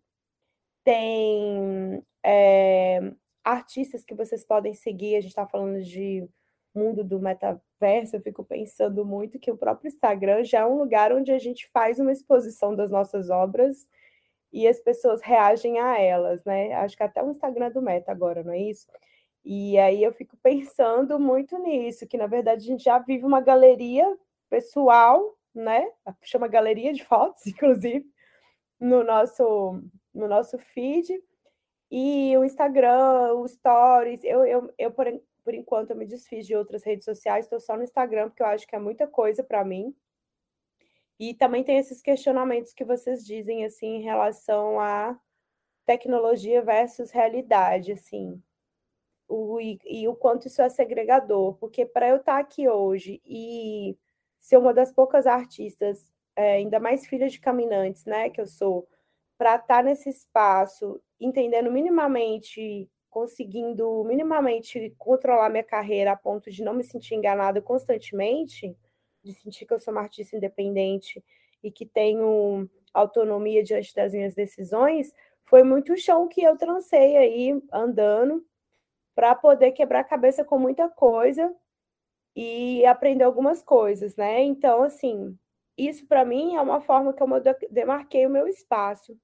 Tem é, artistas que vocês podem seguir, a gente está falando de mundo do metaverso, eu fico pensando muito que o próprio Instagram já é um lugar onde a gente faz uma exposição das nossas obras e as pessoas reagem a elas, né? Acho que até o Instagram do Meta agora, não é isso? E aí eu fico pensando muito nisso, que na verdade a gente já vive uma galeria pessoal, né? Chama galeria de fotos, [laughs] inclusive, no nosso, no nosso feed. E o Instagram, o Stories, eu, eu, eu por, por enquanto, eu me desfiz de outras redes sociais, estou só no Instagram, porque eu acho que é muita coisa para mim. E também tem esses questionamentos que vocês dizem, assim, em relação a tecnologia versus realidade, assim, o, e, e o quanto isso é segregador, porque para eu estar tá aqui hoje e ser uma das poucas artistas é, ainda mais filha de caminhantes, né, que eu sou, para estar tá nesse espaço, entendendo minimamente, conseguindo minimamente controlar minha carreira a ponto de não me sentir enganada constantemente, de sentir que eu sou uma artista independente e que tenho autonomia diante das minhas decisões, foi muito chão que eu trancei aí andando para poder quebrar a cabeça com muita coisa e aprender algumas coisas, né? Então, assim, isso para mim é uma forma que eu demarquei o meu espaço.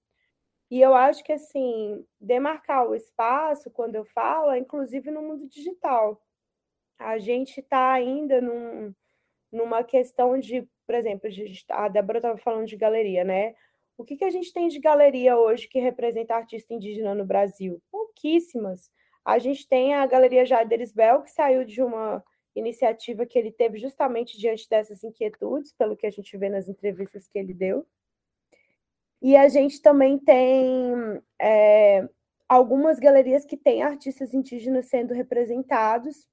E eu acho que assim, demarcar o espaço, quando eu falo, é inclusive no mundo digital. A gente está ainda num, numa questão de, por exemplo, a Débora estava falando de galeria, né? O que, que a gente tem de galeria hoje que representa artista indígena no Brasil? Pouquíssimas. A gente tem a Galeria Jaderes Bel, que saiu de uma iniciativa que ele teve justamente diante dessas inquietudes, pelo que a gente vê nas entrevistas que ele deu. E a gente também tem é, algumas galerias que têm artistas indígenas sendo representados.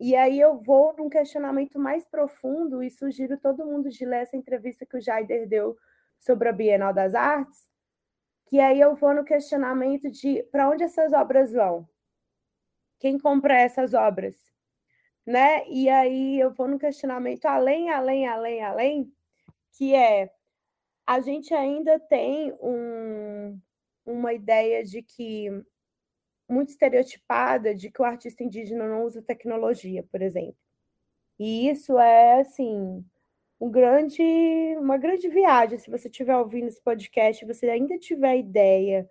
E aí eu vou num questionamento mais profundo e sugiro todo mundo de ler essa entrevista que o Jaider deu sobre a Bienal das Artes, que aí eu vou no questionamento de para onde essas obras vão? Quem compra essas obras? né? E aí eu vou no questionamento além, além, além, além, que é a gente ainda tem um, uma ideia de que muito estereotipada de que o artista indígena não usa tecnologia, por exemplo. E isso é assim um grande, uma grande viagem. Se você estiver ouvindo esse podcast, você ainda tiver ideia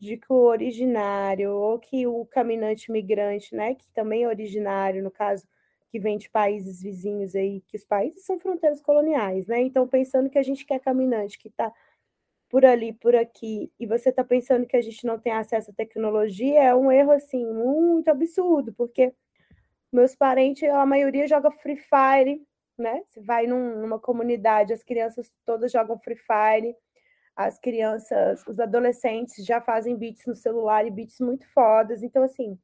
de que o originário ou que o caminhante migrante, né, que também é originário, no caso, que vem de países vizinhos aí, que os países são fronteiras coloniais, né? Então, pensando que a gente quer caminhante que está por ali, por aqui, e você está pensando que a gente não tem acesso à tecnologia, é um erro assim muito absurdo, porque meus parentes, a maioria joga Free Fire, né? Você vai num, numa comunidade, as crianças todas jogam Free Fire, as crianças, os adolescentes já fazem beats no celular e beats muito fodas, então assim,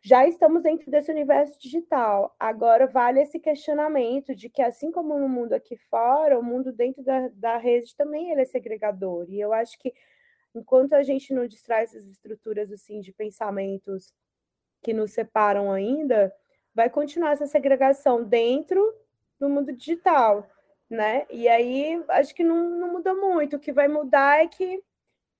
já estamos dentro desse universo digital. Agora vale esse questionamento de que, assim como no mundo aqui fora, o mundo dentro da, da rede também ele é segregador. E eu acho que enquanto a gente não distrai essas estruturas assim de pensamentos que nos separam ainda, vai continuar essa segregação dentro do mundo digital, né? E aí acho que não, não muda muito. O que vai mudar é que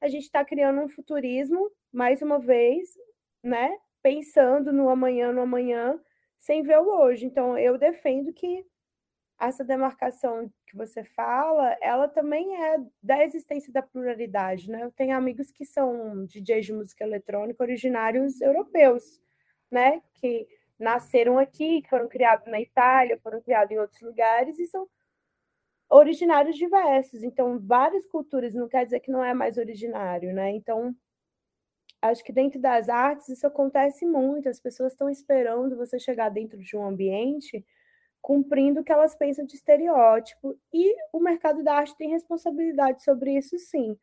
a gente está criando um futurismo, mais uma vez, né? Pensando no amanhã, no amanhã, sem ver o hoje. Então, eu defendo que essa demarcação que você fala, ela também é da existência da pluralidade, né? Eu tenho amigos que são DJs de música eletrônica originários europeus, né? Que nasceram aqui, foram criados na Itália, foram criados em outros lugares e são originários diversos. Então, várias culturas não quer dizer que não é mais originário, né? Então, acho que dentro das artes isso acontece muito. As pessoas estão esperando você chegar dentro de um ambiente cumprindo o que elas pensam de estereótipo. E o mercado da arte tem responsabilidade sobre isso, sim.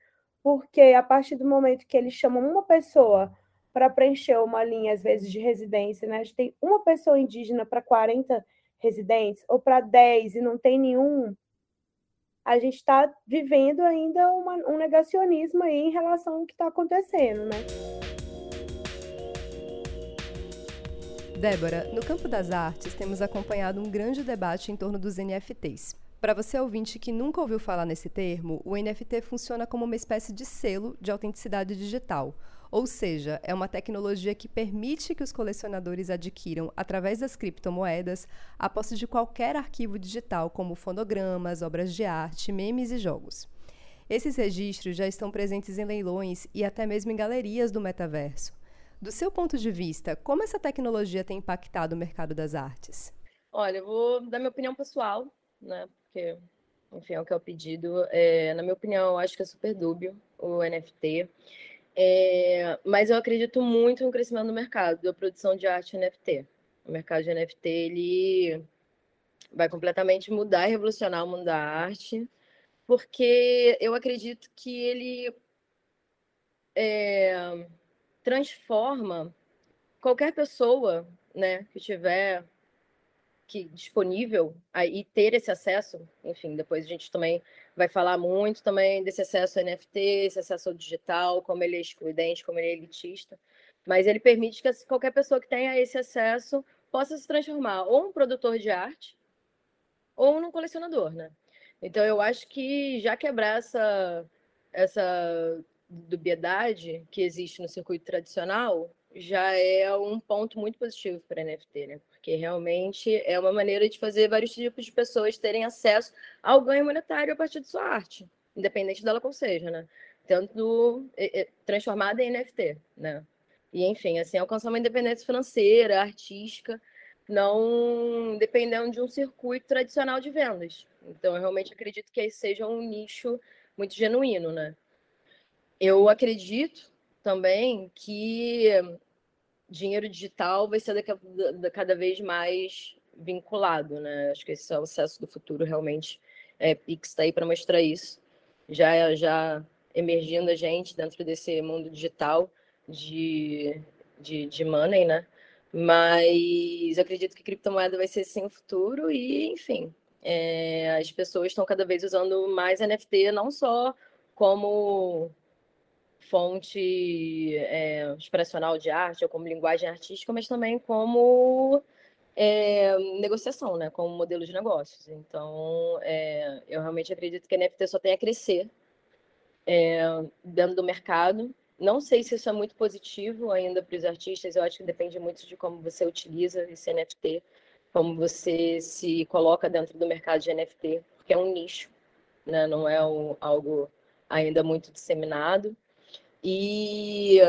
Porque a partir do momento que eles chamam uma pessoa para preencher uma linha, às vezes, de residência, né? A gente tem uma pessoa indígena para 40 residentes, ou para 10 e não tem nenhum a gente está vivendo ainda uma, um negacionismo aí em relação ao que está acontecendo, né? Débora, no campo das artes, temos acompanhado um grande debate em torno dos NFTs. Para você ouvinte que nunca ouviu falar nesse termo, o NFT funciona como uma espécie de selo de autenticidade digital, ou seja, é uma tecnologia que permite que os colecionadores adquiram, através das criptomoedas, a posse de qualquer arquivo digital, como fonogramas, obras de arte, memes e jogos. Esses registros já estão presentes em leilões e até mesmo em galerias do metaverso. Do seu ponto de vista, como essa tecnologia tem impactado o mercado das artes? Olha, eu vou dar minha opinião pessoal, né? Porque, enfim, é o que é o pedido. É, na minha opinião, eu acho que é super dúbio o NFT. É, mas eu acredito muito no crescimento do mercado da produção de arte NFT. O mercado de NFT ele vai completamente mudar e revolucionar o mundo da arte, porque eu acredito que ele é, transforma qualquer pessoa né, que tiver que disponível aí ter esse acesso, enfim, depois a gente também vai falar muito também desse acesso ao NFT, esse acesso ao digital, como ele é excludente, como ele é elitista, mas ele permite que qualquer pessoa que tenha esse acesso possa se transformar ou um produtor de arte ou num colecionador, né? Então eu acho que já quebrar essa essa dubiedade que existe no circuito tradicional já é um ponto muito positivo para NFT, né? Porque realmente é uma maneira de fazer vários tipos de pessoas terem acesso ao ganho monetário a partir de sua arte, independente dela qual seja, né? Tanto transformada em NFT, né? E, enfim, assim, alcançar uma independência financeira, artística, não dependendo de um circuito tradicional de vendas. Então, eu realmente acredito que seja um nicho muito genuíno, né? Eu acredito também que dinheiro digital vai ser daqui a, cada vez mais vinculado, né? Acho que esse é o acesso do futuro realmente. É, Pix está aí para mostrar isso. Já já emergindo a gente dentro desse mundo digital de, de, de money, né? Mas acredito que criptomoeda vai ser sim o futuro e, enfim, é, as pessoas estão cada vez usando mais NFT, não só como fonte é, expressional de arte ou como linguagem artística, mas também como é, negociação, né, como modelo de negócios. Então, é, eu realmente acredito que a NFT só tem a crescer dentro do mercado. Não sei se isso é muito positivo ainda para os artistas, eu acho que depende muito de como você utiliza esse NFT, como você se coloca dentro do mercado de NFT, porque é um nicho, né? não é algo ainda muito disseminado. E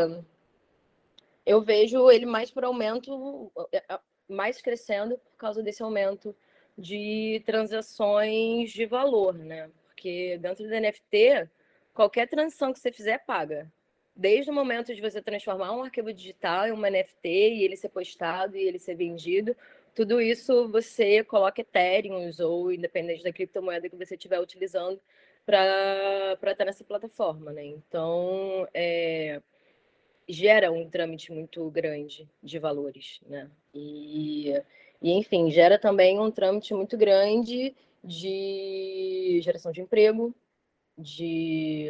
eu vejo ele mais por aumento, é, é, mais crescendo por causa desse aumento de transações de valor, né? Porque dentro do NFT, qualquer transição que você fizer paga. Desde o momento de você transformar um arquivo digital em uma NFT e ele ser postado e ele ser vendido, tudo isso você coloca Ethereum ou independente da criptomoeda que você estiver utilizando para estar nessa plataforma, né? Então, é, gera um trâmite muito grande de valores, né? E, e, enfim, gera também um trâmite muito grande de geração de emprego, de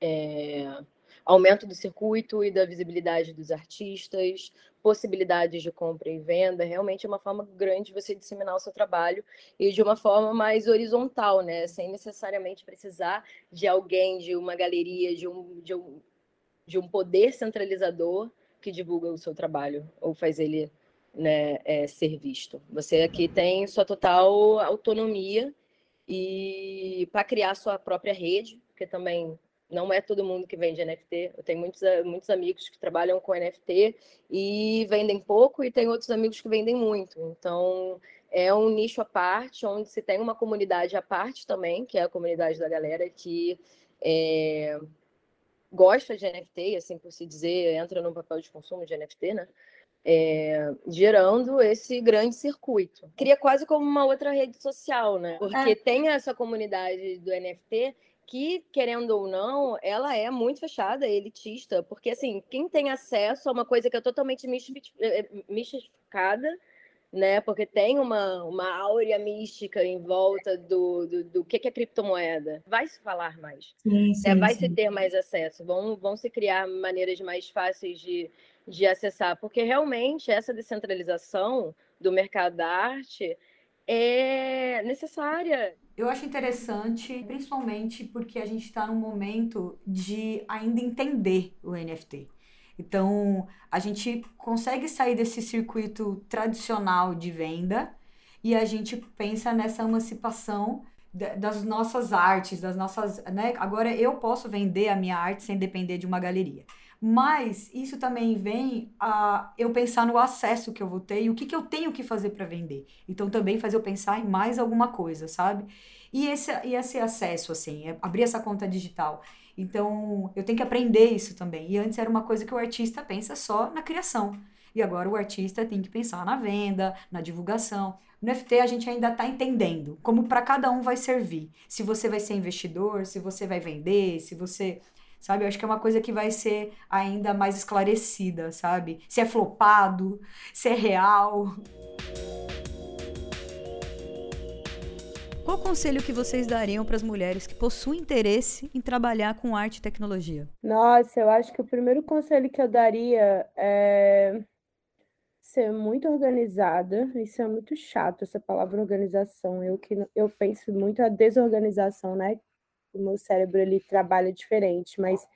é, aumento do circuito e da visibilidade dos artistas, possibilidades de compra e venda, realmente é uma forma grande de você disseminar o seu trabalho e de uma forma mais horizontal, né? Sem necessariamente precisar de alguém, de uma galeria, de um, de um, de um poder centralizador que divulga o seu trabalho ou faz ele né, é, ser visto. Você aqui tem sua total autonomia e para criar sua própria rede, porque também não é todo mundo que vende NFT. Eu tenho muitos, eh, muitos amigos que trabalham com NFT e vendem pouco, e tem outros amigos que vendem muito. Então, é um nicho à parte, onde se tem uma comunidade à parte também, que é a comunidade da galera que é, gosta de NFT, assim por se dizer, entra no papel de consumo de NFT, né? É, gerando esse grande circuito. Cria quase como uma outra rede social, né? Porque é. tem essa comunidade do NFT que, querendo ou não, ela é muito fechada, elitista, porque, assim, quem tem acesso a uma coisa que é totalmente eh, eh, mistificada, né, porque tem uma, uma áurea mística em volta do, do, do que, é criptomoeda, vai se falar mais, sim, né? sim, né? vai sim. se ter mais acesso, vão, vão se criar maneiras mais fáceis de, de acessar, porque realmente essa descentralização do mercado da arte é necessária. Eu acho interessante, principalmente porque a gente está num momento de ainda entender o NFT. Então, a gente consegue sair desse circuito tradicional de venda e a gente pensa nessa emancipação das nossas artes, das nossas, né? Agora eu posso vender a minha arte sem depender de uma galeria. Mas isso também vem a eu pensar no acesso que eu vou ter e o que, que eu tenho que fazer para vender. Então também faz eu pensar em mais alguma coisa, sabe? E esse, e esse acesso, assim, é abrir essa conta digital. Então eu tenho que aprender isso também. E antes era uma coisa que o artista pensa só na criação. E agora o artista tem que pensar na venda, na divulgação. No FT a gente ainda está entendendo como para cada um vai servir. Se você vai ser investidor, se você vai vender, se você sabe? Eu acho que é uma coisa que vai ser ainda mais esclarecida, sabe? Se é flopado, se é real. Qual conselho que vocês dariam para as mulheres que possuem interesse em trabalhar com arte e tecnologia? Nossa, eu acho que o primeiro conselho que eu daria é ser muito organizada. Isso é muito chato, essa palavra organização. Eu que eu penso muito a desorganização, né? O meu cérebro ele trabalha diferente, mas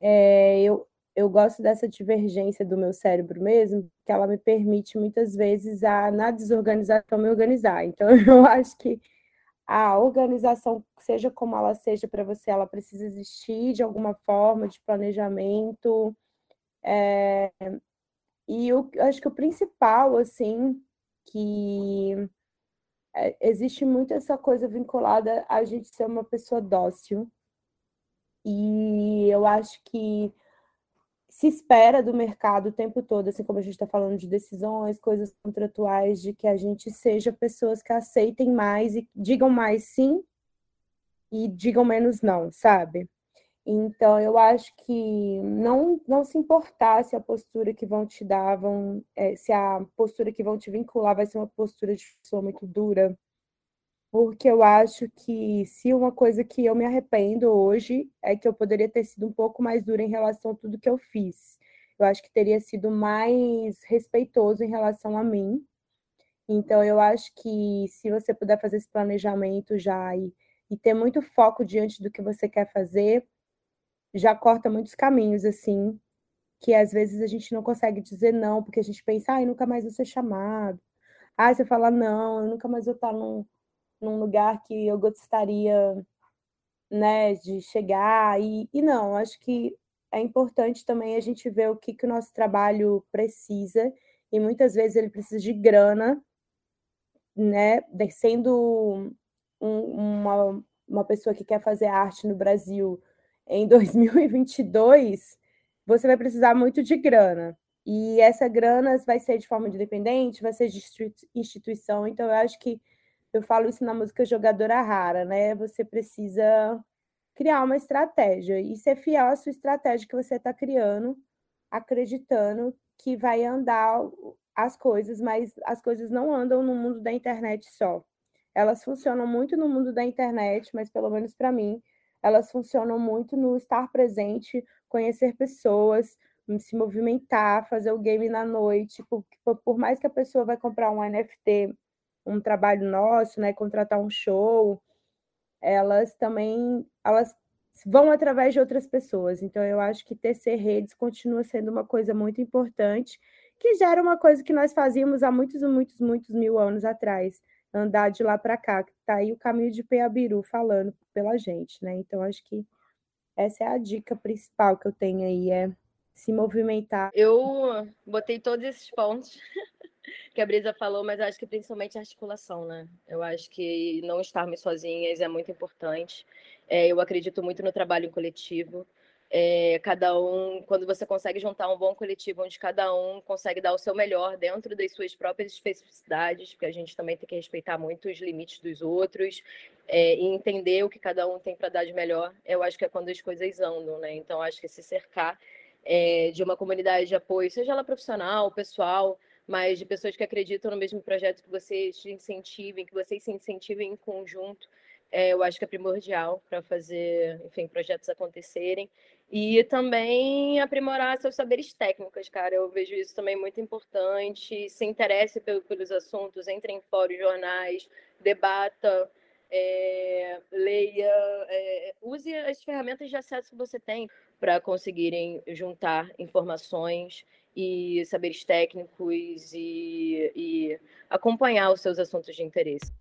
é, eu, eu gosto dessa divergência do meu cérebro mesmo, que ela me permite muitas vezes a na desorganização me organizar. Então [laughs] eu acho que a organização, seja como ela seja para você, ela precisa existir de alguma forma de planejamento. É, e eu acho que o principal, assim, que é, existe muito essa coisa vinculada a gente ser uma pessoa dócil. E eu acho que se espera do mercado o tempo todo, assim como a gente está falando de decisões, coisas contratuais, de que a gente seja pessoas que aceitem mais e digam mais sim e digam menos não, sabe? Então, eu acho que não, não se importar se a postura que vão te dar, vão, é, se a postura que vão te vincular vai ser uma postura de pessoa muito dura, porque eu acho que se uma coisa que eu me arrependo hoje é que eu poderia ter sido um pouco mais dura em relação a tudo que eu fiz. Eu acho que teria sido mais respeitoso em relação a mim. Então, eu acho que se você puder fazer esse planejamento já e, e ter muito foco diante do que você quer fazer, já corta muitos caminhos, assim, que às vezes a gente não consegue dizer não, porque a gente pensa, ai, nunca mais vou ser chamado. Ai, você fala, não, eu nunca mais vou estar num, num lugar que eu gostaria, né, de chegar. E, e não, acho que é importante também a gente ver o que, que o nosso trabalho precisa, e muitas vezes ele precisa de grana, né, sendo um, uma, uma pessoa que quer fazer arte no Brasil em [laughs] 2022, você vai precisar muito de grana. E essa grana vai ser de forma independente, vai ser de instituição. Então, eu acho que eu falo isso na música Jogadora Rara, né? Você precisa criar uma estratégia e ser fiel à sua estratégia que você está criando, acreditando que vai andar as coisas, mas as coisas não andam no mundo da internet só. Elas funcionam muito no mundo da internet, mas pelo menos para mim, elas funcionam muito no estar presente, conhecer pessoas, se movimentar, fazer o game na noite. Por, por mais que a pessoa vai comprar um NFT, um trabalho nosso, né, contratar um show, elas também elas vão através de outras pessoas. Então eu acho que tecer redes continua sendo uma coisa muito importante, que gera uma coisa que nós fazíamos há muitos, muitos, muitos mil anos atrás, andar de lá para cá, está aí o caminho de Peabiru falando pela gente, né? Então acho que essa é a dica principal que eu tenho aí, é se movimentar. Eu botei todos esses pontos [laughs] que a Brisa falou, mas acho que principalmente a articulação, né? Eu acho que não estarmos sozinhas é muito importante. É, eu acredito muito no trabalho coletivo. É, cada um, quando você consegue juntar um bom coletivo onde cada um consegue dar o seu melhor dentro das suas próprias especificidades, porque a gente também tem que respeitar muito os limites dos outros é, e entender o que cada um tem para dar de melhor, eu acho que é quando as coisas andam, né? Então, acho que se cercar é, de uma comunidade de apoio, seja ela profissional, pessoal, mas de pessoas que acreditam no mesmo projeto que vocês te incentivem, que vocês se incentivem em conjunto, eu acho que é primordial para fazer, enfim, projetos acontecerem. E também aprimorar seus saberes técnicos, cara. Eu vejo isso também muito importante. Se interesse pelos assuntos, entre em fóruns, jornais, debata, é, leia, é, use as ferramentas de acesso que você tem para conseguirem juntar informações e saberes técnicos e, e acompanhar os seus assuntos de interesse.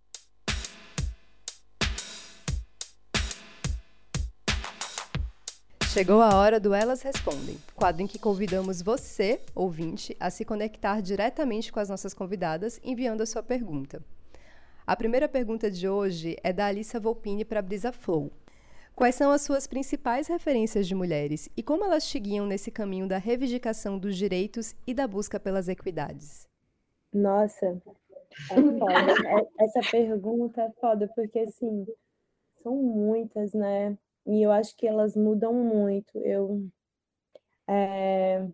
Chegou a hora do Elas Respondem, quadro em que convidamos você, ouvinte, a se conectar diretamente com as nossas convidadas enviando a sua pergunta. A primeira pergunta de hoje é da Alissa Volpini para Brisa Flow. Quais são as suas principais referências de mulheres e como elas te guiam nesse caminho da reivindicação dos direitos e da busca pelas equidades? Nossa, é foda. É, essa pergunta é foda, porque assim, são muitas, né? E eu acho que elas mudam muito. Eu, é,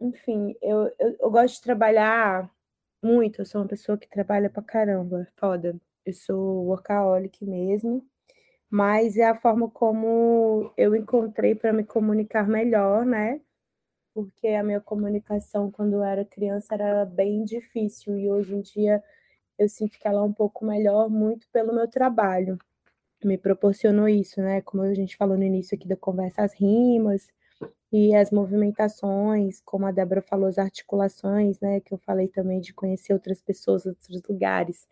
enfim, eu, eu, eu, gosto de trabalhar muito. Eu sou uma pessoa que trabalha pra caramba, foda. Eu sou workaholic mesmo, mas é a forma como eu encontrei para me comunicar melhor, né? Porque a minha comunicação quando eu era criança era bem difícil e hoje em dia eu sinto que ela é um pouco melhor, muito pelo meu trabalho me proporcionou isso, né? Como a gente falou no início aqui da conversa, as rimas e as movimentações, como a Débora falou, as articulações, né? Que eu falei também de conhecer outras pessoas, outros lugares.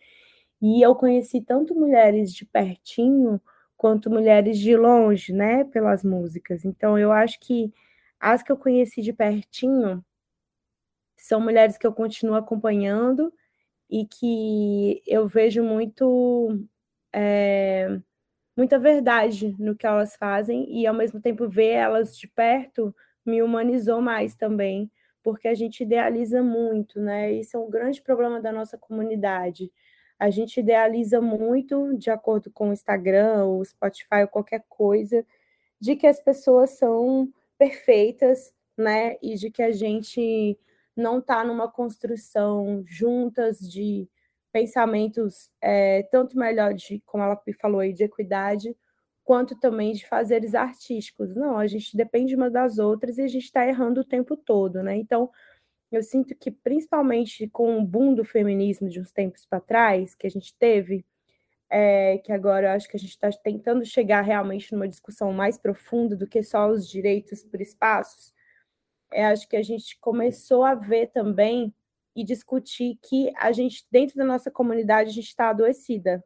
E eu conheci tanto mulheres de pertinho quanto mulheres de longe, né? Pelas músicas. Então, eu acho que as que eu conheci de pertinho são mulheres que eu continuo acompanhando e que eu vejo muito. É, muita verdade no que elas fazem e ao mesmo tempo ver elas de perto me humanizou mais também, porque a gente idealiza muito, né? Isso é um grande problema da nossa comunidade. A gente idealiza muito, de acordo com o Instagram, o Spotify, ou qualquer coisa, de que as pessoas são perfeitas, né? E de que a gente não está numa construção juntas de pensamentos é, tanto melhor de, como ela falou aí, de equidade, quanto também de fazeres artísticos. Não, a gente depende uma das outras e a gente está errando o tempo todo, né? Então, eu sinto que, principalmente com o boom do feminismo de uns tempos para trás, que a gente teve, é, que agora eu acho que a gente está tentando chegar realmente numa discussão mais profunda do que só os direitos por espaços, é, acho que a gente começou a ver também e discutir que a gente, dentro da nossa comunidade, a gente está adoecida.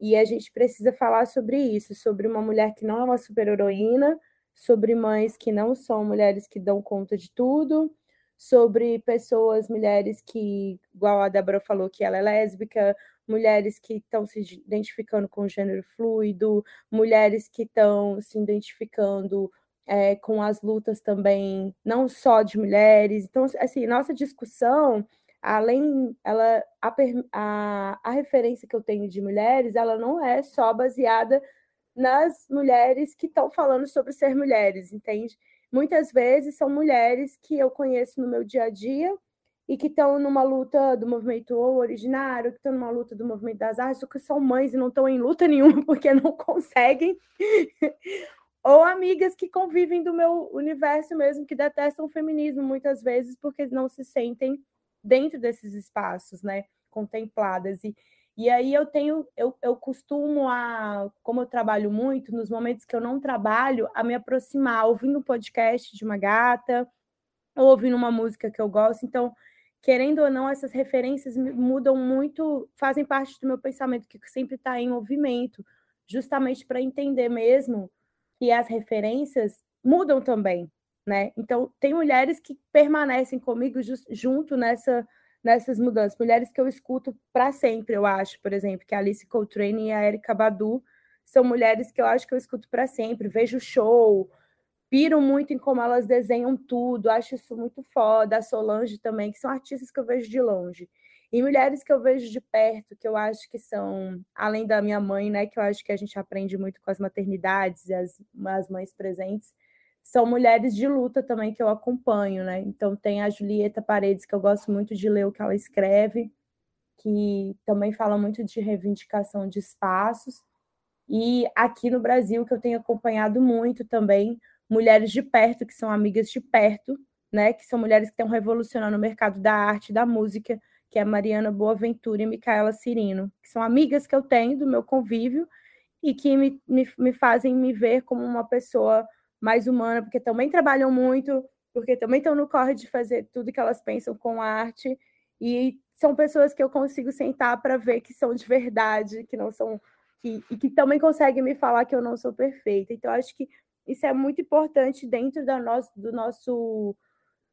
E a gente precisa falar sobre isso, sobre uma mulher que não é uma super-heroína, sobre mães que não são mulheres que dão conta de tudo, sobre pessoas, mulheres que, igual a Débora falou, que ela é lésbica, mulheres que estão se identificando com gênero fluido, mulheres que estão se identificando é, com as lutas também, não só de mulheres. Então, assim, nossa discussão, além, ela, a, a, a referência que eu tenho de mulheres, ela não é só baseada nas mulheres que estão falando sobre ser mulheres, entende? Muitas vezes são mulheres que eu conheço no meu dia a dia e que estão numa luta do movimento originário, que estão numa luta do movimento das artes, ou que são mães e não estão em luta [laughs] nenhuma porque não conseguem, [laughs] ou amigas que convivem do meu universo mesmo, que detestam o feminismo muitas vezes porque não se sentem dentro desses espaços, né, contempladas. E, e aí eu tenho, eu, eu costumo a, como eu trabalho muito, nos momentos que eu não trabalho, a me aproximar, ouvindo um podcast de uma gata, ou ouvindo uma música que eu gosto. Então, querendo ou não, essas referências mudam muito, fazem parte do meu pensamento, que sempre está em movimento, justamente para entender mesmo que as referências mudam também, né? Então, tem mulheres que permanecem comigo junto nessa nessas mudanças. Mulheres que eu escuto para sempre, eu acho, por exemplo, que a Alice Coltrane e a Erika Badu são mulheres que eu acho que eu escuto para sempre. Vejo show, piro muito em como elas desenham tudo, acho isso muito foda. A Solange também, que são artistas que eu vejo de longe. E mulheres que eu vejo de perto, que eu acho que são, além da minha mãe, né, que eu acho que a gente aprende muito com as maternidades e as, as mães presentes, são mulheres de luta também que eu acompanho, né? Então tem a Julieta Paredes, que eu gosto muito de ler o que ela escreve, que também fala muito de reivindicação de espaços. E aqui no Brasil, que eu tenho acompanhado muito também, mulheres de perto, que são amigas de perto, né? Que são mulheres que estão revolucionando o mercado da arte, da música, que é Mariana Boaventura e Micaela Cirino, que são amigas que eu tenho do meu convívio e que me, me, me fazem me ver como uma pessoa mais humana, porque também trabalham muito, porque também estão no corre de fazer tudo que elas pensam com arte, e são pessoas que eu consigo sentar para ver que são de verdade, que não são. Que, e que também conseguem me falar que eu não sou perfeita. Então, acho que isso é muito importante dentro da nosso, do nosso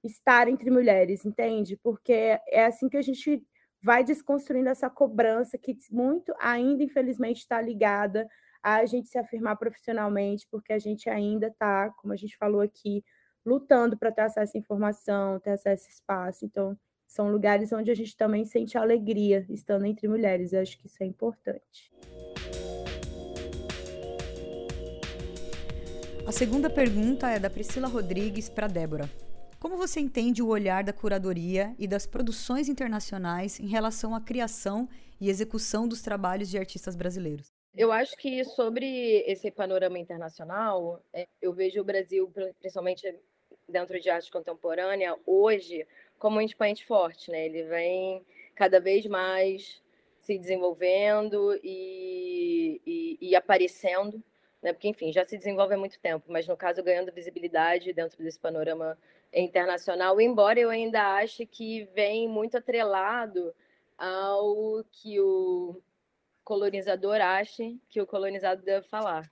estar entre mulheres, entende? Porque é assim que a gente vai desconstruindo essa cobrança que muito ainda, infelizmente, está ligada a gente se afirmar profissionalmente, porque a gente ainda está, como a gente falou aqui, lutando para ter acesso à informação, ter acesso a espaço. Então, são lugares onde a gente também sente alegria estando entre mulheres. Eu acho que isso é importante. A segunda pergunta é da Priscila Rodrigues para Débora. Como você entende o olhar da curadoria e das produções internacionais em relação à criação e execução dos trabalhos de artistas brasileiros? Eu acho que sobre esse panorama internacional, é, eu vejo o Brasil, principalmente dentro de arte contemporânea, hoje, como um expoente forte, né? Ele vem cada vez mais se desenvolvendo e, e, e, aparecendo, né? Porque, enfim, já se desenvolve há muito tempo, mas no caso ganhando visibilidade dentro desse panorama internacional, embora eu ainda ache que vem muito atrelado ao que o colonizador ache que o colonizado deve falar.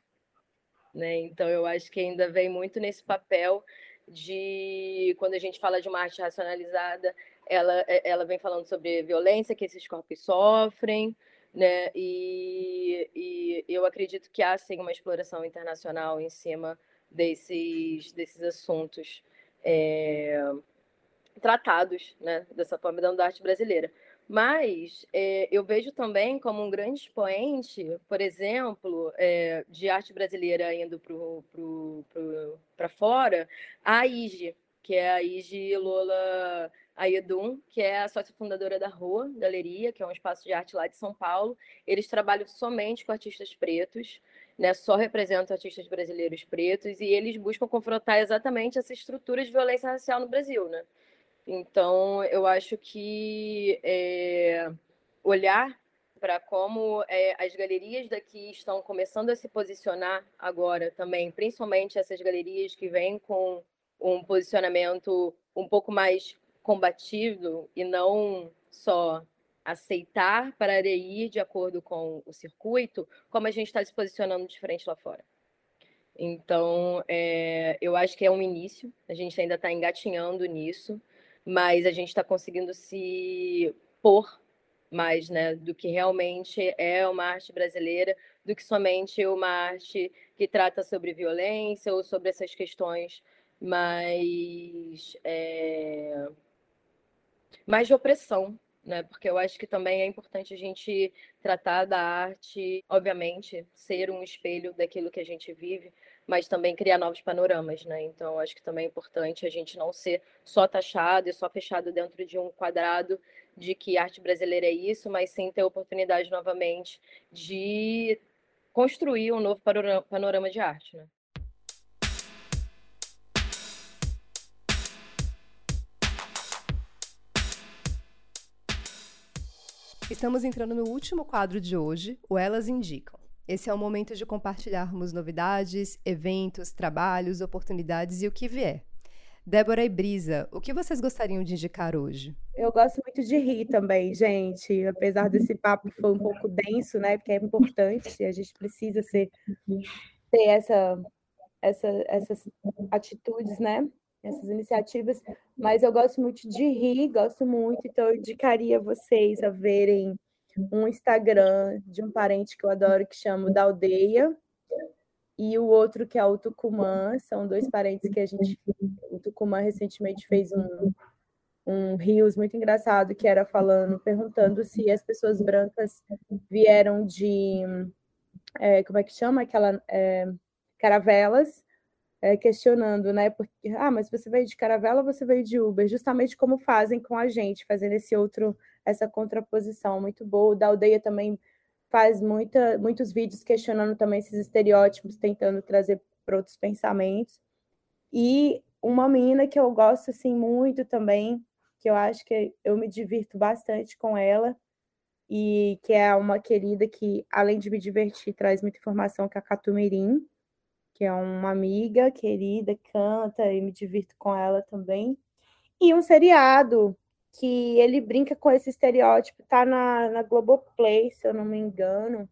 Né? Então, eu acho que ainda vem muito nesse papel de, quando a gente fala de uma arte racionalizada, ela, é, ela vem falando sobre violência que esses corpos sofrem, né? E, e eu acredito que há sim uma exploração internacional em cima desses, desses assuntos é, tratados né? dessa forma da arte brasileira. Mas é, eu vejo também como um grande expoente, por exemplo, é, de arte brasileira indo para fora, a IGE, que é a IGE Lola Ayedun, que é a sócia fundadora da Rua Galeria, que é um espaço de arte lá de São Paulo. Eles trabalham somente com artistas pretos, né, só representam artistas brasileiros pretos, e eles buscam confrontar exatamente essa estrutura de violência racial no Brasil, né? Então, eu acho que é, olhar para como é, as galerias daqui estão começando a se posicionar agora também, principalmente essas galerias que vêm com um posicionamento um pouco mais combativo e não só aceitar para ir de acordo com o circuito, como a gente está se posicionando diferente lá fora. Então, é, eu acho que é um início, a gente ainda está engatinhando nisso, mas a gente está conseguindo se pôr mais, né, do que realmente é uma arte brasileira, do que somente uma arte que trata sobre violência ou sobre essas questões mais, é, mais de opressão, né? Porque eu acho que também é importante a gente tratar da arte, obviamente, ser um espelho daquilo que a gente vive, mas também criar novos panoramas, né? Então, acho que também é importante a gente não ser só taxado e só fechado dentro de um quadrado de que arte brasileira é isso, mas sim ter a oportunidade novamente de construir um novo panorama de arte, né? Estamos entrando no último quadro de hoje, o Elas Indicam. Esse é o momento de compartilharmos novidades, eventos, trabalhos, oportunidades e o que vier. Débora e Brisa, o que vocês gostariam de indicar hoje? Eu gosto muito de rir também, gente. Apesar desse papo foi um pouco denso, né? Porque é importante, a gente precisa ser, ter essa, essa, essas atitudes, né? essas iniciativas, mas eu gosto muito de rir, gosto muito, então eu indicaria vocês a verem um Instagram de um parente que eu adoro que chama da aldeia e o outro que é o Tucumã, são dois parentes que a gente o Tucumã recentemente fez um um rios muito engraçado que era falando, perguntando se as pessoas brancas vieram de é, como é que chama? Aquela é, caravelas é, questionando, né? Porque, ah, mas você veio de caravela ou você veio de Uber? Justamente como fazem com a gente, fazendo esse outro, essa contraposição muito boa. O da aldeia também faz muita, muitos vídeos questionando também esses estereótipos, tentando trazer para outros pensamentos. E uma menina que eu gosto assim muito também, que eu acho que eu me divirto bastante com ela, e que é uma querida que, além de me divertir, traz muita informação, que é a Catumirim que é uma amiga querida, canta e me divirto com ela também. E um seriado que ele brinca com esse estereótipo, tá na, na Globoplay, se eu não me engano.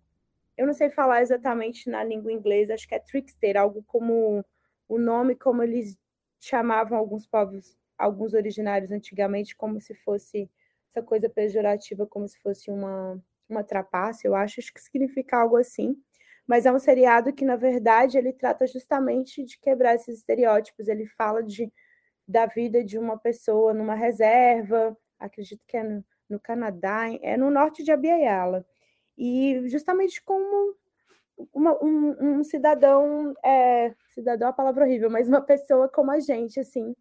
Eu não sei falar exatamente na língua inglesa, acho que é Trickster, algo como o nome como eles chamavam alguns povos, alguns originários antigamente, como se fosse essa coisa pejorativa, como se fosse uma, uma trapaça, eu acho, acho que significa algo assim mas é um seriado que, na verdade, ele trata justamente de quebrar esses estereótipos. Ele fala de, da vida de uma pessoa numa reserva, acredito que é no, no Canadá, é no norte de Abiyala, e justamente como uma, um, um, cidadão, é, cidadão é uma palavra horrível, mas uma pessoa como a gente, assim,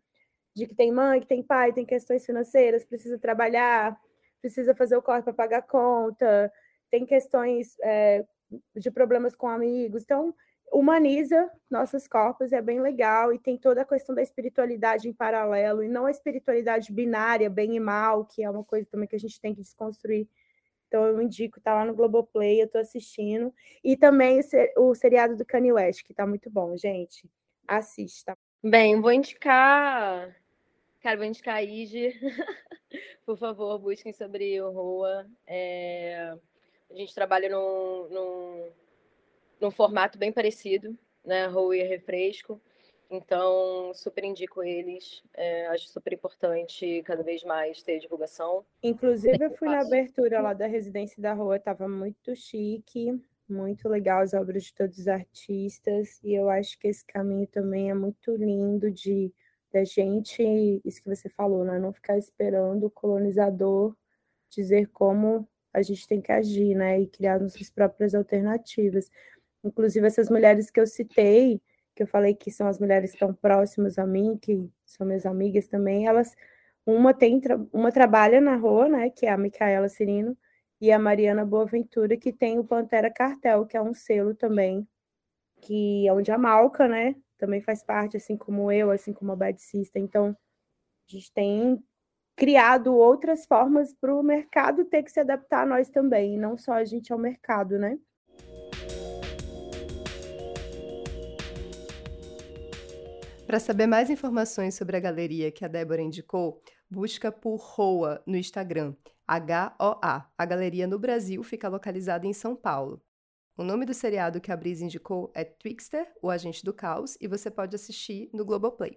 de que tem mãe, que tem pai, tem questões financeiras, precisa trabalhar, precisa fazer o corre para pagar conta, tem questões é, de problemas com amigos. Então, humaniza nossos corpos, é bem legal, e tem toda a questão da espiritualidade em paralelo, e não a espiritualidade binária, bem e mal, que é uma coisa também que a gente tem que desconstruir. Então, eu indico, tá lá no Globoplay, eu tô assistindo. E também o, seriado do Kanye West, que tá muito bom, gente. Assista. Bem, vou indicar. Cara, vou indicar a. [laughs] Por favor, busquem sobre o Roa. É... A gente trabalha num, num, num formato bem parecido, né? Roll e refresco. Então, super indico eles. É, acho super importante cada vez mais ter divulgação. Inclusive, eu fui na abertura lá da residência da rua, estava muito chique, muito legal as obras de todos os artistas. E eu acho que esse caminho também é muito lindo de da gente, isso que você falou, né? Não ficar esperando o colonizador dizer como a gente tem que agir, né, e criar nossas próprias alternativas. Inclusive, essas mulheres que eu citei, que eu falei que são as mulheres estão próximas a mim, que são minhas amigas também, elas, uma tem, uma trabalha na rua, né, que é a Micaela Cirino, e a Mariana Boaventura, que tem o Pantera Cartel, que é um selo também, que é onde a Malca, né, também faz parte, assim como eu, assim como a Bad Sister. Então, a gente tem criado outras formas para o mercado ter que se adaptar a nós também, e não só a gente ao mercado, né? Para saber mais informações sobre a galeria que a Débora indicou, busca por ROA no Instagram, H-O-A. A galeria no Brasil fica localizada em São Paulo. O nome do seriado que a Brisa indicou é Twixter, o Agente do Caos, e você pode assistir no Globoplay.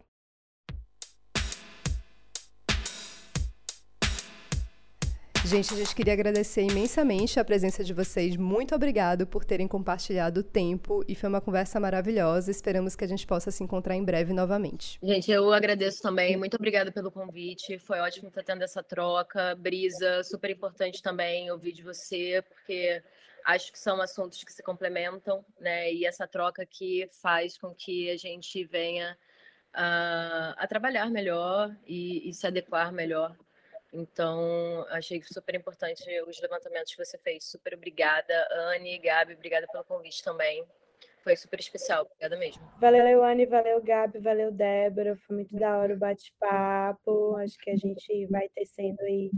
Gente, a gente queria agradecer imensamente a presença de vocês. Muito obrigado por terem compartilhado o tempo e foi uma conversa maravilhosa. Esperamos que a gente possa se encontrar em breve novamente. Gente, eu agradeço também. Muito obrigada pelo convite. Foi ótimo estar tendo essa troca. Brisa, super importante também ouvir de você, porque acho que são assuntos que se complementam, né? E essa troca que faz com que a gente venha uh, a trabalhar melhor e, e se adequar melhor então, achei super importante os levantamentos que você fez. Super obrigada, Anne, Gabi, obrigada pelo convite também. Foi super especial, obrigada mesmo. Valeu, Anne, valeu, Gabi, valeu, Débora. Foi muito da hora o bate-papo. Acho que a gente vai tecendo aí,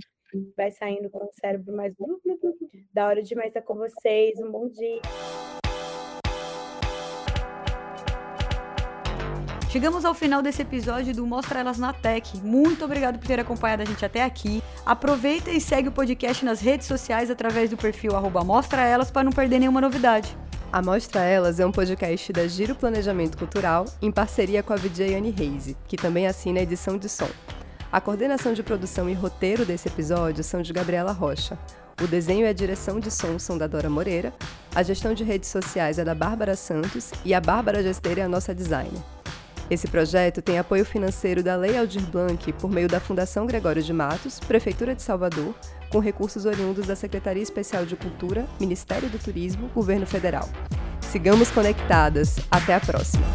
vai saindo com o cérebro mais. Da hora demais estar com vocês. Um bom dia. Chegamos ao final desse episódio do Mostra Elas na Tech. Muito obrigado por ter acompanhado a gente até aqui. Aproveita e segue o podcast nas redes sociais através do perfil arroba Mostra Elas para não perder nenhuma novidade. A Mostra Elas é um podcast da Giro Planejamento Cultural em parceria com a VJ Anne Reise, que também assina a edição de som. A coordenação de produção e roteiro desse episódio são de Gabriela Rocha. O desenho e a direção de som são da Dora Moreira, a gestão de redes sociais é da Bárbara Santos e a Bárbara Gesteira é a nossa designer. Esse projeto tem apoio financeiro da Lei Aldir Blanc por meio da Fundação Gregório de Matos, Prefeitura de Salvador, com recursos oriundos da Secretaria Especial de Cultura, Ministério do Turismo, Governo Federal. Sigamos conectadas. Até a próxima!